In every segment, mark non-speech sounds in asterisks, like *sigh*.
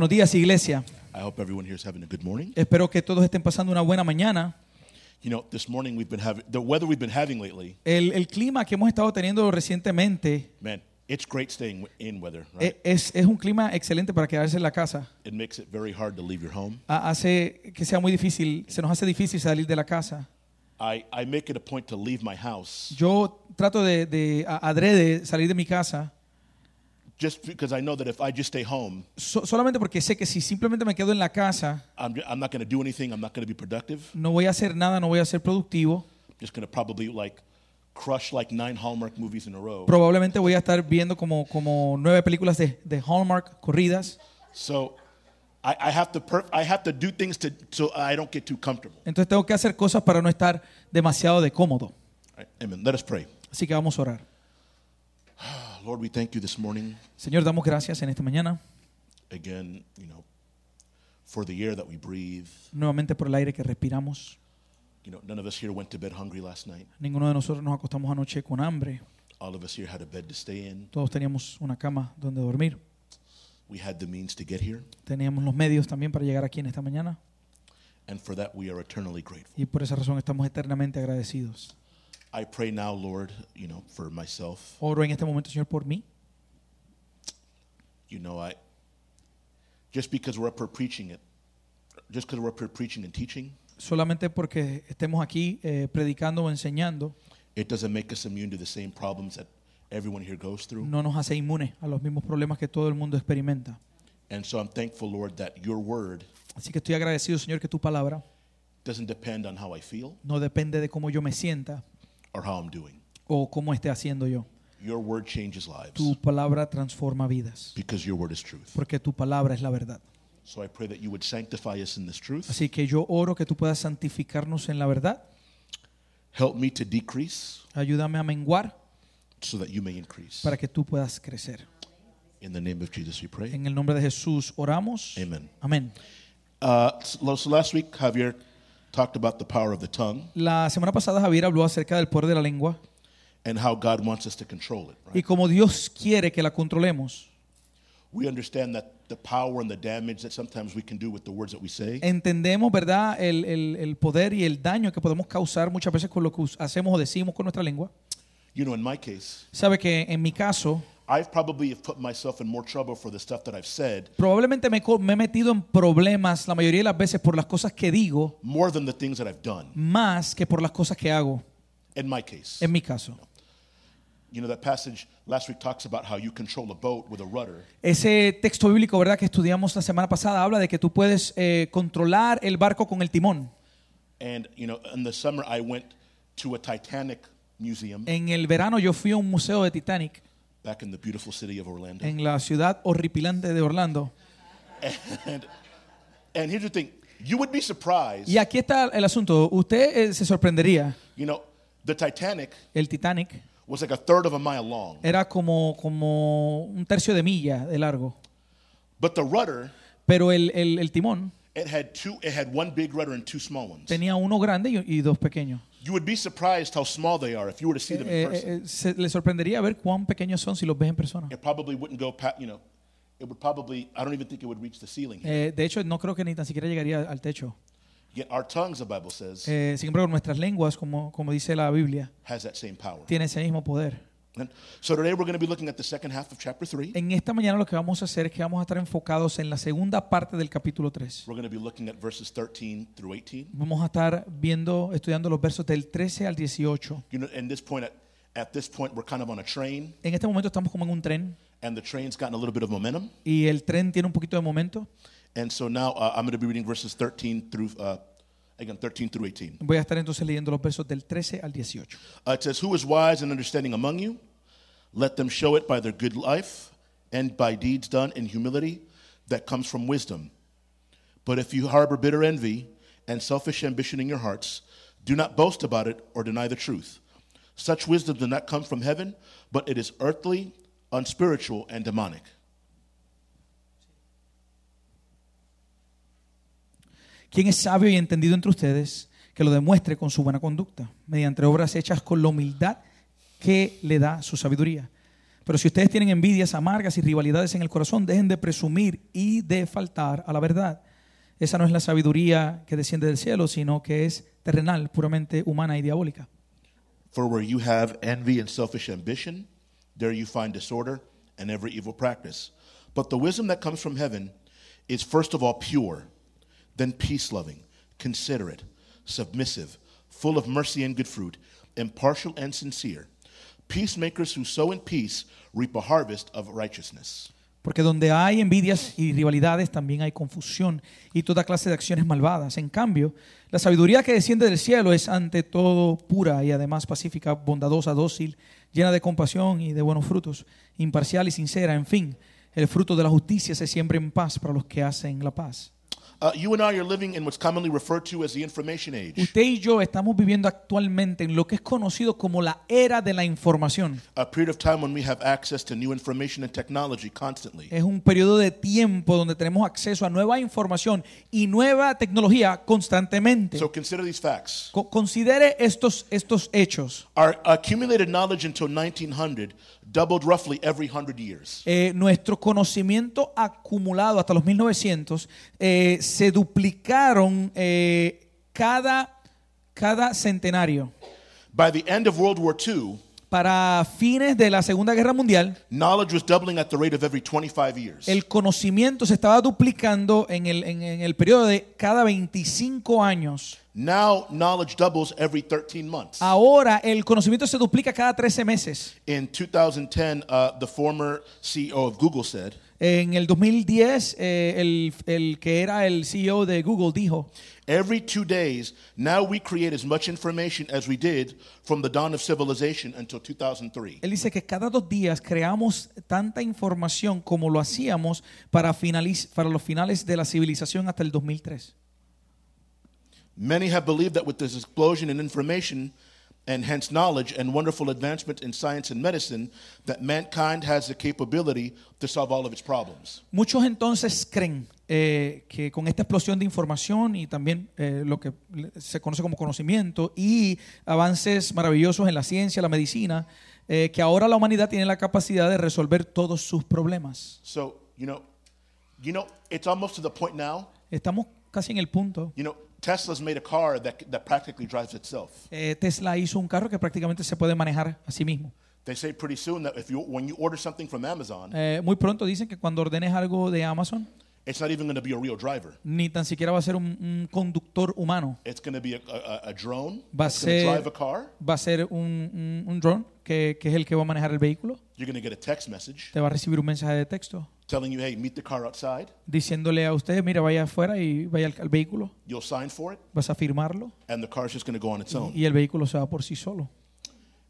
Buenos días, iglesia. I hope everyone here is having a good morning. Espero que todos estén pasando una buena mañana. You know, this morning we've been having the weather we've been having lately. El, el clima que hemos estado teniendo recientemente Man, it's great staying in weather, right? eh, es, es un clima excelente para quedarse en la casa. it makes it very hard to leave your home. Ha- Hace que sea muy difícil, se nos hace difícil salir de la casa. I, I make it a point to leave my house Yo trato de, de adrede salir de mi casa just because I know that if I just stay home, so- solamente porque sé que si simplemente me quedo en la casa I'm, not going to do anything. I'm not going to be productive. no voy a hacer nada, no voy a ser productivo. just going to probably like crush like nine Hallmark movies in a row. Probablemente voy a estar viendo como, como nueve películas de, de Hallmark corridas. So I, I have to I have to do things to so I don't get too comfortable. Entonces tengo que hacer cosas para no estar demasiado de cómodo. Right, Amen. Let us pray. Así que vamos a orar. *sighs* Lord, we thank you this morning Señor, damos gracias en esta mañana again. You know, for the air that we breathe. nuevamente por el aire que respiramos. You know, none of us here went to bed hungry last night. Ninguno de nosotros nos acostamos anoche con hambre. All of us here had a bed to stay in. Todos teníamos una cama donde dormir. We had the means to get here, Teníamos los medios también para llegar aquí en esta mañana. and for that we are eternally grateful. Y por esa razón estamos eternamente agradecidos. I pray now, Lord, you know, for myself. Oro en este momento, Señor, por mí. You know, I just because we're up here preaching it, just because we're up here preaching and teaching, Solamente porque estemos aquí eh, predicando o enseñando, it doesn't make us immune to the same problems that everyone here goes through. no nos hace inmunes a los mismos problemas que todo el mundo experimenta. And so I'm thankful, Lord, that your word Así que estoy agradecido, Señor, que tu palabra doesn't depend on how I feel no depende de cómo yo me sienta or how I'm doing. o cómo esté haciendo yo. Your word changes lives Tu palabra transforma vidas, because your word is truth. porque tu palabra es la verdad. So I pray that you would sanctify us in this truth. Así que yo oro que tú puedas santificarnos en la verdad. Help me to decrease Ayúdame a menguar so that you may increase. para que tú puedas crecer. In the name of Jesus, we pray. En el nombre de Jesús oramos. Amen. Amén. Uh, so last week, Javier talked about the power of the tongue La semana pasada Javier habló acerca del poder de la lengua and how God wants us to control it. y como Dios quiere que la controlemos. We understand that the power and the damage that sometimes we can do with the words that we say. Entendemos, ¿verdad?, el, el- el poder y el daño que podemos causar muchas veces con lo que hacemos o decimos con nuestra lengua. You know, in my case, Sabe que en mi caso, I've probably have put myself in more trouble for the stuff that I've said probablemente me, me he metido en problemas la mayoría de las veces por las cosas que digo, more than the things that I've done. más que por las cosas que hago, In my case, en mi caso. you know, that passage last week talks about how you control a boat with a rudder. Ese texto bíblico, ¿verdad?, que estudiamos la semana pasada, habla de que tú puedes eh, controlar el barco con el timón. And, you know, in the summer, I went to a Titanic museum En el verano yo fui a un museo de Titanic back in the beautiful city of Orlando. en la ciudad horripilante de Orlando. And, and here's the thing you would be surprised. Y aquí está el asunto. Usted eh, se sorprendería. You know, the Titanic El Titanic was like a third of a mile long, era como, como un tercio de milla de largo. but the rudder, Pero el, el- el timón it had two, it had one big rudder and two small ones. tenía uno grande y, y dos pequeños. You would be surprised how small they are if you were to see them in Eh, person. eh, se le sorprendería ver cuán pequeños son si los ves en persona. It probably wouldn't go past, you know, it would probably, I don't even think it would reach the ceiling. here. Eh, de hecho, no creo que ni tan siquiera llegaría al techo. Yet our tongues, the Bible says, Eh, sin embargo, nuestras lenguas, como, como dice la Biblia, has that same power. tienen ese mismo poder. And so today we're going to be looking at the second half of chapter 3. En esta mañana lo que vamos a hacer es que vamos a estar enfocados en la segunda parte del capítulo 3. We're going to be looking at verses 13 through 18. Vamos a estar viendo, estudiando los versos del 13 al 18. You know, in this point, at, at this point, we're kind of on a train, En este momento estamos como en un tren and the train's gotten a little bit of momentum. y el tren tiene un poquito de momento. And so now uh, I'm going to be reading verses 13 through, uh, again, 13 through 18. Voy a estar entonces leyendo los versos del 13 al 18. Uh, it says, Who is wise and understanding among you? Let them show it by their good life and by deeds done in humility that comes from wisdom. But if you harbor bitter envy and selfish ambition in your hearts, do not boast about it or deny the truth. Such wisdom does not come from heaven, but it is earthly, unspiritual, and demonic. ¿Quién es sabio y entendido entre ustedes que lo demuestre con su buena conducta, mediante obras hechas con la humildad que le da su sabiduría? Pero si ustedes tienen envidias amargas y rivalidades en el corazón, dejen de presumir y de faltar a la verdad. Esa no es la sabiduría que desciende del cielo, sino que es terrenal, puramente humana y diabólica. For where you have envy and selfish ambition, there you find disorder and every evil practice. But the wisdom that comes from heaven is first of all pure, then peace loving, considerate, submissive, full of mercy and good fruit, impartial and sincere. Peacemakers who sow in peace reap a harvest of righteousness. Porque donde hay envidias y rivalidades también hay confusión y toda clase de acciones malvadas. En cambio, la sabiduría que desciende del cielo es ante todo pura y además pacífica, bondadosa, dócil, llena de compasión y de buenos frutos, imparcial y sincera. En fin, el fruto de la justicia se siembra en paz para los que hacen la paz. Uh, you and I are living in what's commonly referred to as the information age. Usted y yo estamos viviendo actualmente en lo que es conocido como la era de la información. A period of time when we have access to new information and technology constantly. Es un periodo de tiempo donde tenemos acceso a nueva información y nueva tecnología constantemente. So consider these facts. Co- considere estos, estos hechos. Our accumulated knowledge until 1900 doubled roughly every 100 years. Eh, nuestro conocimiento acumulado hasta los 1900 eh, se duplicaron eh, cada, cada centenario. By the end of World War II, Para fines de la Segunda Guerra Mundial, knowledge was doubling at the rate of every 25 years. el conocimiento se estaba duplicando en el, en- en el periodo de cada 25 años. Now, knowledge doubles every 13 months. Ahora el conocimiento se duplica cada 13 meses. In 2010, uh, the former CEO of Google said, En el 2010, eh, el, el que era el CEO de Google dijo, Every two days, now we create as much information as we did from the dawn of civilization until 2003. él dice que cada dos días creamos tanta información como lo hacíamos para, finaliz- para los finales de la civilización hasta el 2003. Many have believed that with this explosion in information and hence knowledge and wonderful advancement in science and medicine, that mankind has the capability to solve all of its problems. Muchos entonces creen eh, que con esta explosión de información y también eh, lo que se conoce como conocimiento y avances maravillosos en la ciencia, la medicina, eh, que ahora la humanidad tiene la capacidad de resolver todos sus problemas. So, you know, you know, it's almost to the point now, Estamos casi en el punto. you know, Tesla's made a car that, that practically drives itself. Eh, Tesla hizo un carro que prácticamente se puede manejar a sí mismo. They say pretty soon that if you, when you order something from Amazon, Eh, muy pronto dicen que cuando ordenes algo de Amazon, it's not even going to be a real driver. ni tan siquiera va a ser un, un conductor humano. It's going to be a, a, a drone Va a that's ser- drive a car. Va a ser un, un, un drone que, que es el que va a manejar el vehículo. You're going to get a text message Te va a recibir un mensaje de texto telling you, hey, meet the car outside. diciéndole a usted, mira, vaya afuera y vaya al, al vehículo, You'll sign for it, vas a firmarlo and the car's just going to go on its own. y el vehículo se va por sí solo.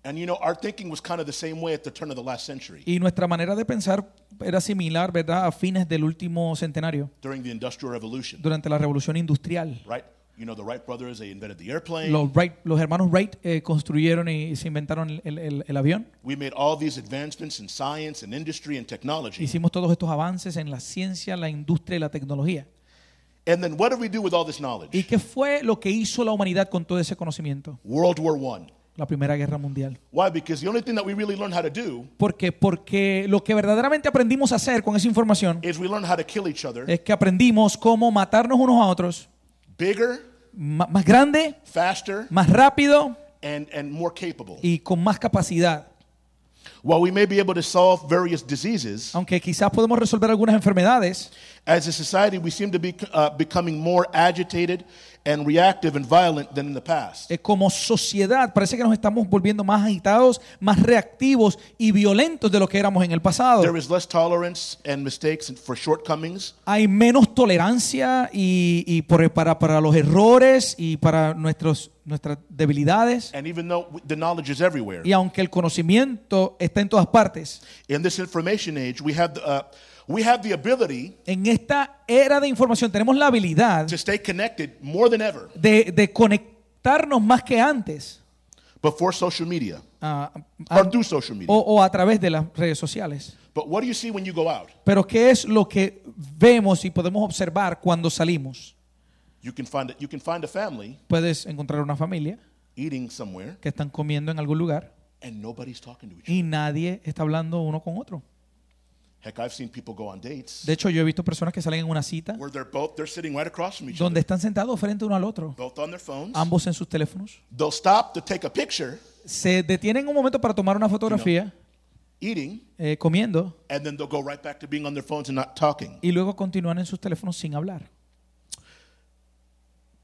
And you know, our thinking was kind of the same way at the turn of the last century Y nuestra manera de pensar era similar, ¿verdad?, a fines del último centenario, during the Industrial Revolution, durante la revolución industrial. right? You know, the Wright brothers, they invented the airplane. Los, Wright- los hermanos Wright eh, construyeron y se inventaron el, el- el- el avión. We made all these advancements in science and industry and technology. Hicimos todos estos avances en la ciencia, la industria y la tecnología. And then what did we do with all this knowledge? ¿Y qué fue lo que hizo la humanidad con todo ese conocimiento? World War One. La Primera Guerra Mundial. Why? Because the only thing that we really learned how to do ¿Por qué? Porque lo que verdaderamente aprendimos a hacer con esa información is we learned how to kill each other es que aprendimos cómo matarnos unos a otros bigger, más grande, faster, más rápido and, and more capable. y con más capacidad. While we may be able to solve various diseases, Aunque quizás podemos resolver algunas enfermedades, as a society, we seem to be uh, becoming more agitated and reactive and violent than in the past. eh, como sociedad parece que nos estamos volviendo más agitados, más reactivos y violentos de lo que éramos en el pasado. There is less tolerance and mistakes for shortcomings. Hay menos tolerancia y, y por- para, para los errores y para nuestros, nuestras debilidades. And even though the knowledge is everywhere, Y aunque el conocimiento está en todas partes, in this information age, we have the, uh, we have the ability en esta era de información tenemos la habilidad to stay connected more than ever de, de conectarnos más que antes before social media ah, or through social media. o, o a través de las redes sociales. But what do you see when you go out? Pero ¿qué es lo que vemos y podemos observar cuando salimos? You can find you can find a family Puedes encontrar una familia eating somewhere, que están comiendo en algún lugar, and nobody's talking to each other. y nadie está hablando uno con otro. Heck, I've seen people go on dates De hecho, yo he visto personas que salen en una cita where they're both they're sitting right across from each donde other, están sentados frente uno al otro, both on their phones. ambos en sus teléfonos. They'll stop to take a picture, Se detienen un momento para tomar una fotografía, eating, eh, comiendo, and then they'll go right back to being on their phones and not talking. y luego continúan en sus teléfonos sin hablar.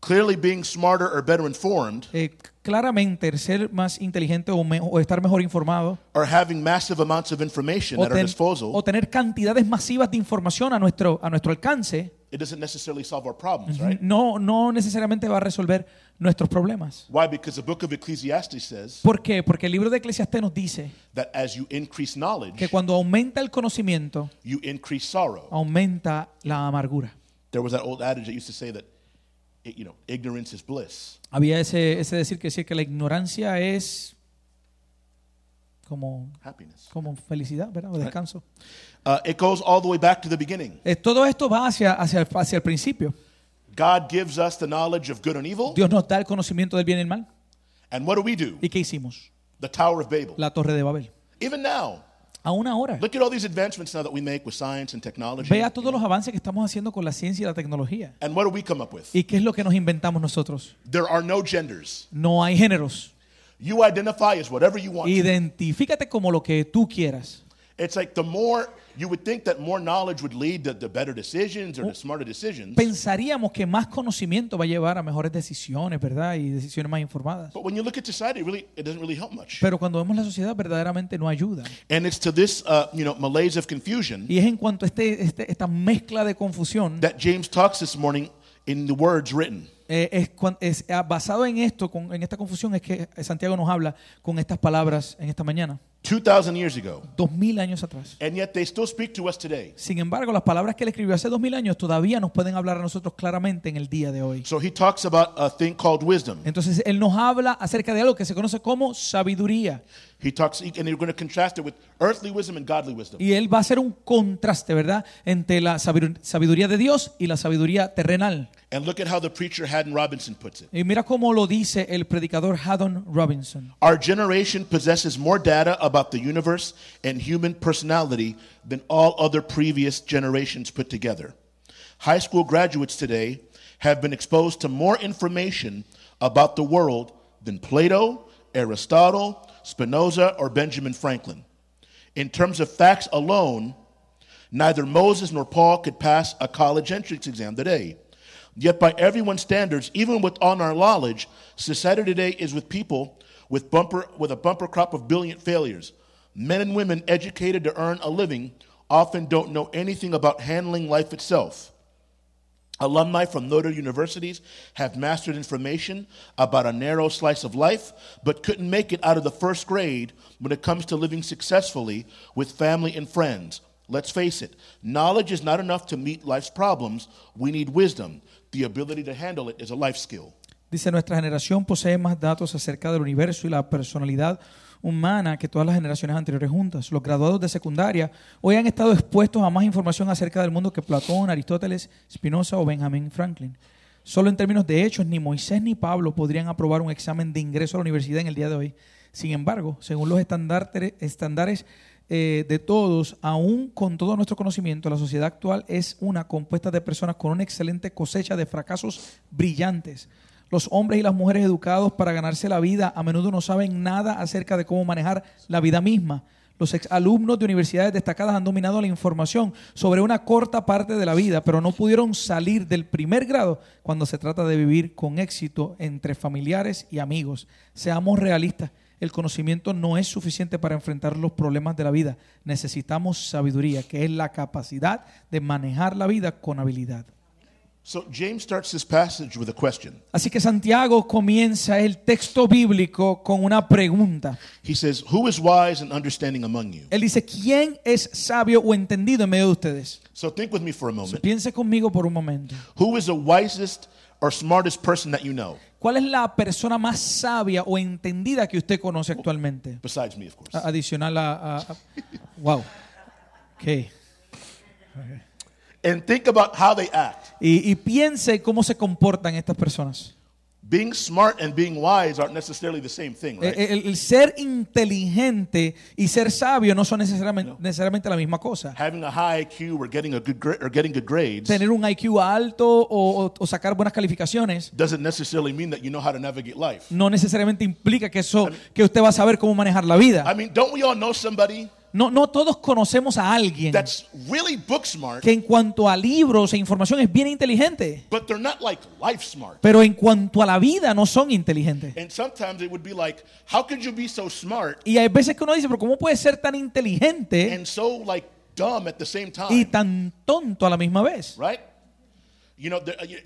Clearly, being smarter or better informed Eh, claramente, el ser más inteligente o, me- o estar mejor informado or having massive amounts of information o, at our disposal, o tener cantidades masivas de información a nuestro, a nuestro alcance it doesn't necessarily solve our problems, right? no, no necesariamente va a resolver nuestros problemas. Why? Because the book of Ecclesiastes says ¿Por qué? Porque el libro de Eclesiastés nos dice that as you increase knowledge, que cuando aumenta el conocimiento, you increase sorrow. aumenta la amargura. There was that old adage that used to say that, you know, ignorance is bliss. Había ese, ese decir que decía que la ignorancia es como, happiness. como felicidad, ¿verdad? O descanso. Uh, it goes all the way back to the beginning. Eh, todo esto va hacia, hacia, el- hacia el principio. God gives us the knowledge of good and evil. Dios nos da el conocimiento del bien y el mal. And what do we do? ¿Y qué hicimos? The Tower of Babel. La torre de Babel. Even now, Aún ahora. look at all these advancements now that we make with science and technology. Vea todos los avances que estamos haciendo con la ciencia y la tecnología. And what do we come up with? ¿Y qué es lo que nos inventamos nosotros? There are no genders. No hay géneros. You identify as whatever you want. Identifícate como lo que tú quieras. It's like the more you would think that more knowledge would lead to, to better decisions or to smarter decisions. Pensaríamos que más conocimiento va a llevar a mejores decisiones, ¿verdad? Y decisiones más informadas. But when you look at society, it really it doesn't really help much. Pero cuando vemos la sociedad, verdaderamente no ayuda. And it's to this uh, you know malaise of confusion Y es en cuanto a este, este- esta mezcla de confusión, that James talks this morning in the words written. Eh, es, es, ah, basado en esto, con- en esta confusión, es que Santiago nos habla con estas palabras en esta mañana, 2,000 years ago. dos mil años atrás. And yet they still speak to us today. Sin embargo, las palabras que él escribió hace dos mil años todavía nos pueden hablar a nosotros claramente en el día de hoy. So he talks about a thing called wisdom. Entonces, él nos habla acerca de algo que se conoce como sabiduría. He talks, and you're going to contrast it with earthly wisdom and godly wisdom. Y él va a hacer un contraste, ¿verdad?, entre la sabidu- sabiduría de Dios y la sabiduría terrenal. And look at how the preacher Haddon Robinson puts it. Y mira cómo lo dice el predicador Haddon Robinson. Our generation possesses more data about the universe and human personality than all other previous generations put together. High school graduates today have been exposed to more information about the world than Plato, Aristotle, Spinoza, or Benjamin Franklin. In terms of facts alone, neither Moses nor Paul could pass a college entrance exam today. Yet, by everyone's standards, even with all our knowledge, society today is with people with, bumper, with a bumper crop of brilliant failures. Men and women educated to earn a living often don't know anything about handling life itself. Alumni from Notre universities have mastered information about a narrow slice of life, but couldn't make it out of the first grade when it comes to living successfully with family and friends. Let's face it, knowledge is not enough to meet life's problems. We need wisdom. The ability to handle it is a life skill. Dice, nuestra generación posee más datos acerca del universo y la personalidad humana que todas las generaciones anteriores juntas. Los graduados de secundaria hoy han estado expuestos a más información acerca del mundo que Platón, Aristóteles, Spinoza o Benjamin Franklin. Solo en términos de hechos, ni Moisés ni Pablo podrían aprobar un examen de ingreso a la universidad en el día de hoy. Sin embargo, según los estándares, eh, de todos, aún con todo nuestro conocimiento, la sociedad actual es una compuesta de personas con una excelente cosecha de fracasos brillantes. Los hombres y las mujeres educados para ganarse la vida a menudo no saben nada acerca de cómo manejar la vida misma. Los exalumnos de universidades destacadas han dominado la información sobre una corta parte de la vida, pero no pudieron salir del primer grado cuando se trata de vivir con éxito entre familiares y amigos. Seamos realistas, el conocimiento no es suficiente para enfrentar los problemas de la vida. Necesitamos sabiduría, que es la capacidad de manejar la vida con habilidad. So James starts this passage with a question. Así que Santiago comienza el texto bíblico con una pregunta. He says, Who is wise and understanding among you? Él dice, ¿quién es sabio o entendido en medio de ustedes? So think with me for a moment. Piense conmigo por un momento. Who is the wisest or smartest person that you know? ¿Cuál es la persona más sabia o entendida que usted conoce actualmente? Besides me, of course. A- Adicional a... a- a- wow. Ok. And think about how they act. Y, y piense cómo se comportan estas personas. Being smart and being wise aren't necessarily the same thing, right? Eh, El, el ser inteligente y ser sabio no son necesariamente, necesariamente la misma cosa. Having a high IQ or getting a good or getting good grades Tener un IQ alto o, o- o sacar buenas calificaciones doesn't necessarily mean that you know how to navigate life. no necesariamente implica que eso que usted va a saber cómo manejar la vida. I mean, don't we all know somebody No, no todos conocemos a alguien that's really book smart, que en cuanto a libros e información es bien inteligente, but they're not like life smart? pero en cuanto a la vida no son inteligentes. And sometimes it would be like, how could you be so smart Y hay veces que uno dice, pero ¿cómo puede ser tan inteligente and so like dumb at the same y time? tan tonto a la misma vez? Right? You know, the- uh, you-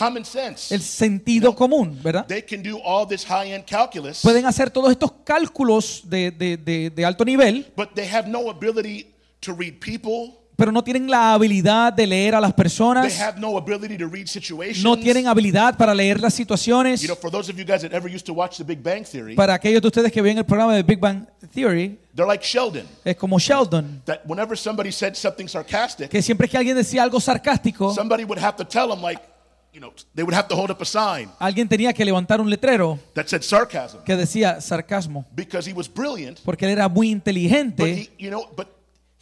common sense. El sentido común, ¿verdad? They can do all this high-end calculus, Pueden hacer todos estos cálculos de, de- de- de alto nivel, but they have no ability to read people. pero no tienen la habilidad de leer a las They personas, have no ability to read situations. no tienen habilidad para leer las situaciones. You know, for those of you guys that ever used to watch The Big Bang Theory, Para aquellos de ustedes que ven el programa de Big Bang Theory, they're like Sheldon. es como Sheldon, That whenever somebody said something sarcastic, que siempre que alguien decía algo sarcástico, somebody would have to tell them, like, you know, they would have to hold up a sign alguien tenía que levantar un letrero that said sarcasm. que decía sarcasmo, because he was brilliant, porque él era muy but inteligente, he, you know, but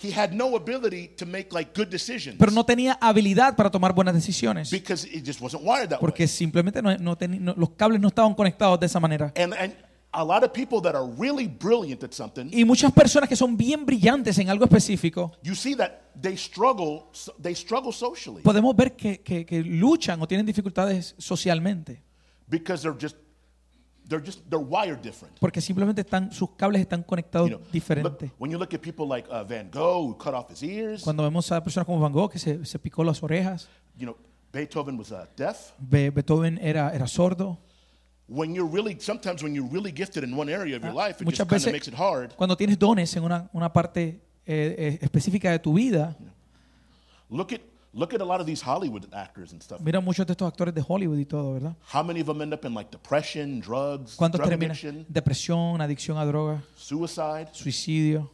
he had no ability to make like good decisions. pero no tenía habilidad para tomar buenas decisiones, because it just wasn't wired that porque simplemente no, no teni- no- los cables no estaban conectados de esa manera. And and a lot of people that are really brilliant at something, Y muchas personas que son bien brillantes en algo específico, you see that they struggle. They struggle socially podemos ver que, que- que luchan o tienen dificultades socialmente, because they're just they're just they're wired different. porque simplemente están, sus cables están conectados You know, when you look at people like uh, Van Gogh, who cut off his ears, Cuando vemos a personas como Van Gogh que se, se picó las orejas, you know, Beethoven was uh, deaf. Be- Beethoven era, era sordo. When you're really, sometimes when you're really gifted in one area of your life, it Muchas just kind of veces makes it hard. cuando tienes dones en una, una parte eh, eh, específica de tu vida, Look at look at a lot of these Hollywood actors and stuff. mira muchos de estos actores de Hollywood y todo, ¿verdad? How many of them end up in like depression, drugs, ¿Cuántos drug addiction, Depresión, adicción a drogas, suicide? suicidio.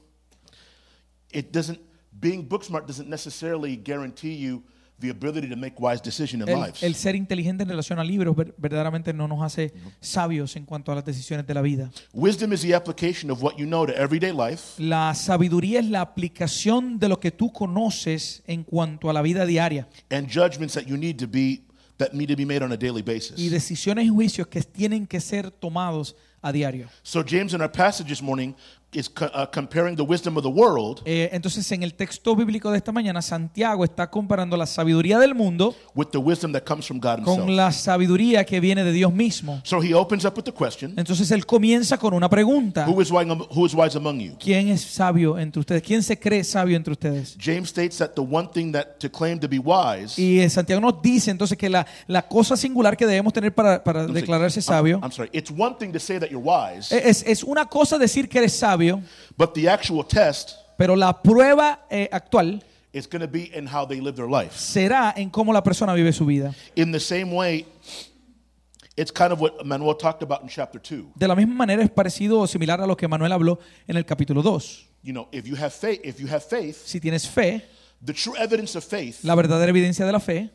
It doesn't. Being book smart doesn't necessarily guarantee you the ability to make wise decisions in El, lives. el ser inteligente en relación a libros ver- verdaderamente no nos hace sabios en cuanto a las decisiones de la vida. Wisdom is the application of what you know to everyday life La sabiduría es la aplicación de lo que tú conoces en cuanto a la vida diaria and judgments that you need to be that need to be made on a daily basis. y decisiones y juicios que tienen que ser tomados a diario. So James in our passage this morning is co- uh, comparing the wisdom of the world Eh, entonces, en el texto bíblico de esta mañana, Santiago está comparando la sabiduría del mundo with the wisdom that comes from God himself. con la sabiduría que viene de Dios mismo. So he opens up with the question, Entonces, él comienza con una pregunta. who is wise, who is wise among you? ¿Quién es sabio entre ustedes? ¿Quién se cree sabio entre ustedes? James states that the one thing that to claim to be wise Y eh, Santiago nos dice entonces que la, la cosa singular que debemos tener para, para I'm sorry, declararse I'm- sabio I'm, sorry. It's one thing to say that you're wise, es, es una cosa decir que eres sabio, but the actual test pero la prueba eh, actual is going to be in how they live their life. será en cómo la persona vive su vida. In the same way, it's kind of what Manuel talked about in chapter 2. De la misma manera es parecido o similar a lo que Manuel habló en el capítulo 2. You know, if you have faith, if you have faith, Si tienes fe, the true evidence of faith la verdadera evidencia de la fe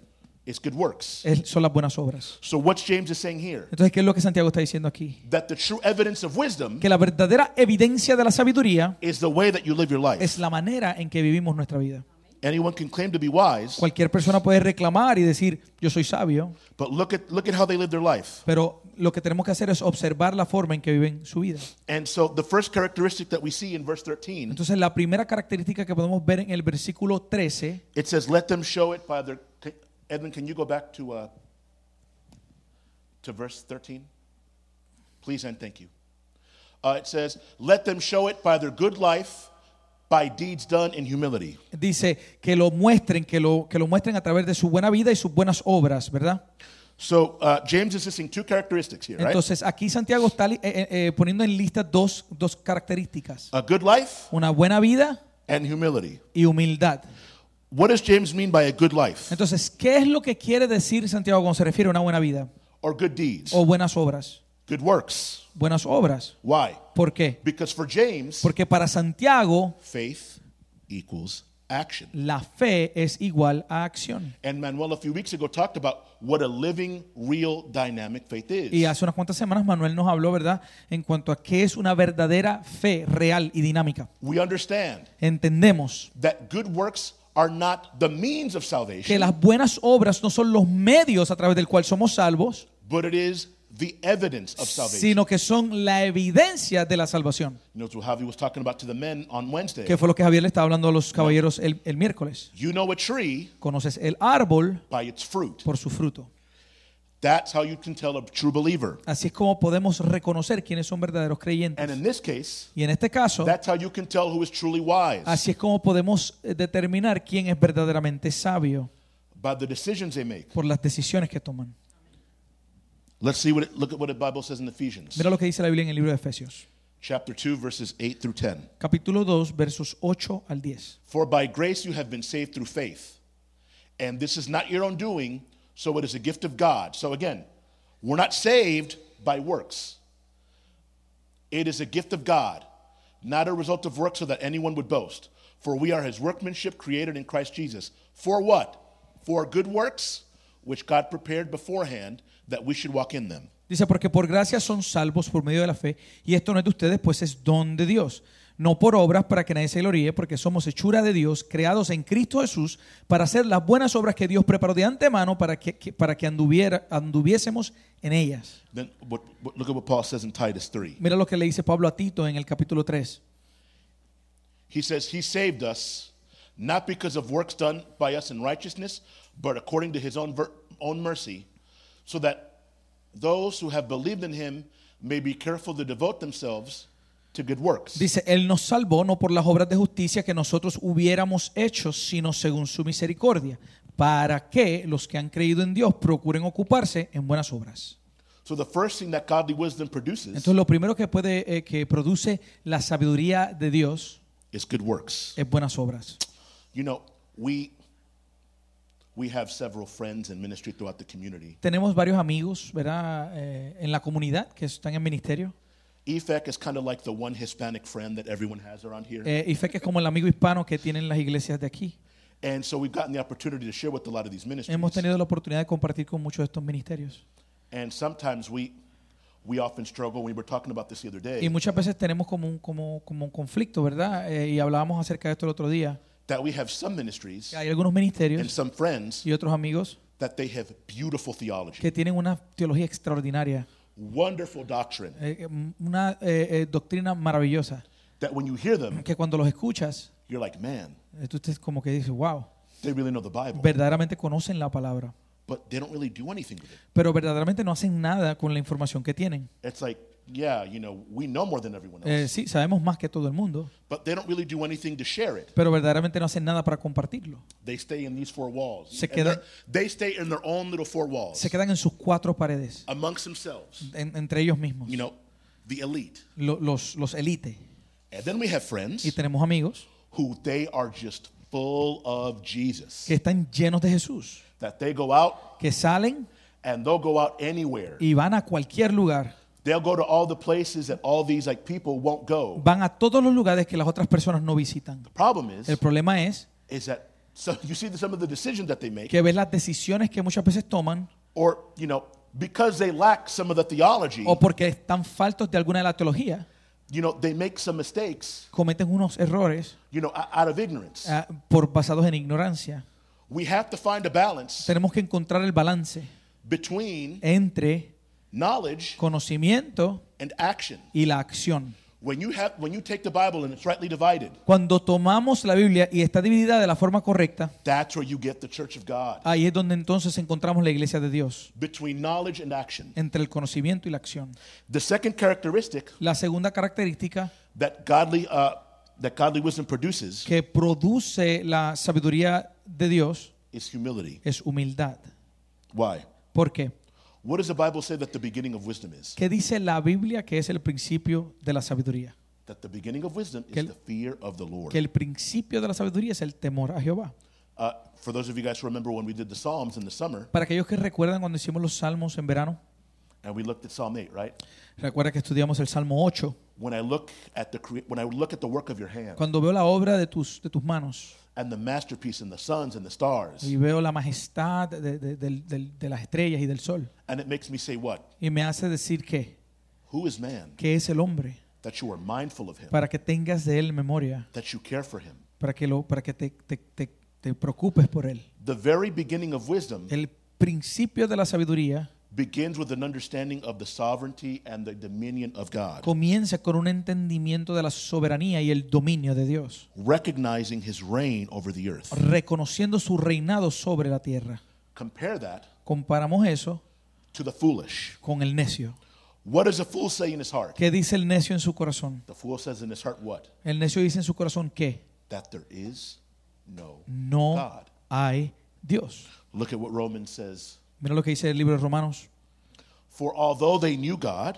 good works. es- son las buenas obras. So what James is saying here, Entonces, ¿qué es lo que Santiago está diciendo aquí? that the true evidence of wisdom Que la verdadera evidencia de la sabiduría is the way that you live your life. es la manera en que vivimos nuestra vida. Anyone can claim to be wise, Cualquier persona puede reclamar y decir, yo soy sabio, but look at look at how they live their life. pero lo que tenemos que hacer es observar la forma en que viven su vida. And so the first characteristic that we see in verse 13, Entonces, la primera característica que podemos ver en el versículo 13 it says, "Let them show it by their." Edmund, can you go back to uh, to verse 13, please and thank you. Uh, it says, "Let them show it by their good life, by deeds done in humility." dice que lo muestren, que lo, que lo muestren a través de su buena vida y sus buenas obras, ¿verdad? So uh, James is listing two characteristics here, right? Entonces, aquí Santiago está eh, eh, poniendo en lista dos, dos características. A good life Una buena vida and humility. y humildad. What does James mean by a good life Entonces, ¿qué es lo que quiere decir Santiago cuando se refiere a una buena vida or good deeds? o buenas obras? Good works. Buenas obras. Why? ¿Por qué? Because for James, Porque para Santiago faith equals action. La fe es igual a acción. And Manuel a few weeks ago talked about what a living, real, dynamic faith is. Y hace unas cuantas semanas Manuel nos habló, ¿verdad?, en cuanto a qué es una verdadera fe real y dinámica. We understand Entendemos that good works are not the means of salvation, que las buenas obras no son los medios a través del cual somos salvos, but it is the evidence of salvation. sino que son la evidencia de la salvación. You know, so Javi was talking about to the men on Wednesday. Que fue lo que Javier le estaba hablando a los caballeros el, el miércoles. You know a tree Conoces el árbol by its fruit. por su fruto. That's how you can tell a true believer. Así es como podemos reconocer quiénes son verdaderos creyentes. And in this case, Y en este caso, that's how you can tell who is truly wise así es como podemos eh, determinar quién es verdaderamente sabio by the decisions they make. por las decisiones que toman. Let's see what it, look at what the Bible says in Ephesians, Mira lo que dice la Biblia en el libro de Efesios, chapter 2 verses 8 through 10. capítulo 2, versos 8 al 10. For by grace you have been saved through faith. And this is not your own doing, so it is a gift of God. So again, we're not saved by works. It is a gift of God, not a result of works so that anyone would boast. For we are his workmanship created in Christ Jesus. For what? For good works, which God prepared beforehand that we should walk in them. Dice, porque por gracia son salvos por medio de la fe, y esto no es de ustedes, pues es don de Dios. No por obras para que nadie se gloríe, porque somos hechura de Dios, creados en Cristo Jesús, para hacer las buenas obras que Dios preparó de antemano para que, que- para que anduviera, anduviésemos en ellas. Then what, what- look at what Paul says in Titus 3. Mira lo que le dice Pablo a Tito en el capítulo 3. He says, He saved us not because of works done by us in righteousness, but according to His own, ver- own mercy, so that those who have believed in Him may be careful to devote themselves to good works. Dice, Él nos salvó no por las obras de justicia que nosotros hubiéramos hecho, sino según su misericordia, para que los que han creído en Dios procuren ocuparse en buenas obras. So the first thing that godly wisdom produces Entonces lo primero que puede eh, que produce la sabiduría de Dios is good works. es buenas obras. You know, we we have several friends in ministry throughout the community. Tenemos varios amigos, ¿verdad? Eh, en la comunidad que están en ministerio. EFEC is kind of like the one Hispanic friend that everyone has around here. Eh, que es como el amigo hispano que tienen las iglesias de aquí. And so we've gotten the opportunity to share with a lot of these ministries. Hemos tenido la oportunidad de compartir con muchos de estos ministerios. And sometimes we we often struggle. We were talking about this the other day. Y muchas veces tenemos como un, como, como un conflicto, ¿verdad? Eh, y hablábamos acerca de esto el otro día. that we have some ministries que Hay algunos and ministerios some friends y otros amigos that they have beautiful theology, que tienen una teología extraordinaria, wonderful doctrine. eh, una eh, eh, doctrina maravillosa, That when you hear them, que cuando los escuchas, you're like, man, eh, tú te como que dices, wow, they really know the Bible, verdaderamente conocen la palabra, but they don't really do anything with it. pero verdaderamente no hacen nada con la información que tienen. It's like, yeah, you know, we know more than everyone Eh, else, sí, sabemos más que todo el mundo, but they don't really do anything to share it. pero verdaderamente no hacen nada para compartirlo. They stay in these four walls. Se quedan- they stay in their own little four walls Se quedan en sus cuatro paredes, amongst themselves. en- entre ellos mismos, You know, the elite. lo- los, los elite. And then we have Y friends tenemos amigos who they are just full of Jesus. que están llenos de Jesús, That they go out que salen and they'll go out anywhere. y van a cualquier lugar, They'll go to all the places that all these like people won't go. van a todos los lugares que las otras personas no visitan. The problem is, El problema es is that so you see some of the decisions that they make, que ves las decisiones que muchas veces toman or you know, because they lack some of the theology, o porque están faltos de alguna de la teología, you know, they make some mistakes, cometen unos errores you know, out of ignorance. ah, por basados en ignorancia. We have to find a balance Tenemos que encontrar el balance between entre knowledge conocimiento and action. y la acción. When you have when you take the Bible and it's rightly divided, Cuando tomamos la Biblia y está dividida de la forma correcta, that's where you get the church of God. ahí es donde entonces encontramos la iglesia de Dios, Between knowledge and action. entre el conocimiento y la acción. The second characteristic La segunda característica that godly uh, that godly wisdom produces que produce la sabiduría de Dios is humility. es humildad. Why? ¿Por qué? What does the Bible say that the beginning of wisdom is? ¿Qué dice la Biblia que es el principio de la sabiduría? That the beginning of wisdom Que is el- the fear of the Lord. Que el principio de la sabiduría es el temor a Jehová. Uh, for those of you guys who remember when we did the Psalms in the summer, Para aquellos que recuerdan cuando hicimos los salmos en verano, and we looked at Psalm 8, right? recuerda que estudiamos el Salmo 8. When I look at the when I look at the work of your hand, Cuando veo la obra de tus, de tus manos and the masterpiece and the suns and the stars. y veo la majestad de, de- del- de las estrellas y del sol. And it makes me say, What? Y me hace decir que, Who is man que es el hombre, that you are mindful of him, para que tengas de él memoria, that you care for him? para que, lo, para que te, te- te- te preocupes por él. The very beginning of wisdom El principio de la sabiduría begins with an understanding of the sovereignty and the dominion of God, comienza con un entendimiento de la soberanía y el dominio de Dios, recognizing his reign over the earth. reconociendo su reinado sobre la tierra. Compare that Comparamos eso to the foolish. con el necio. What does a fool say in his heart? ¿Qué dice el necio en su corazón? The fool says in his heart, What? El necio dice en su corazón que That there is no no God. hay Dios. Look at what Romans says. Mira lo que dice el libro de Romanos. For although they knew God,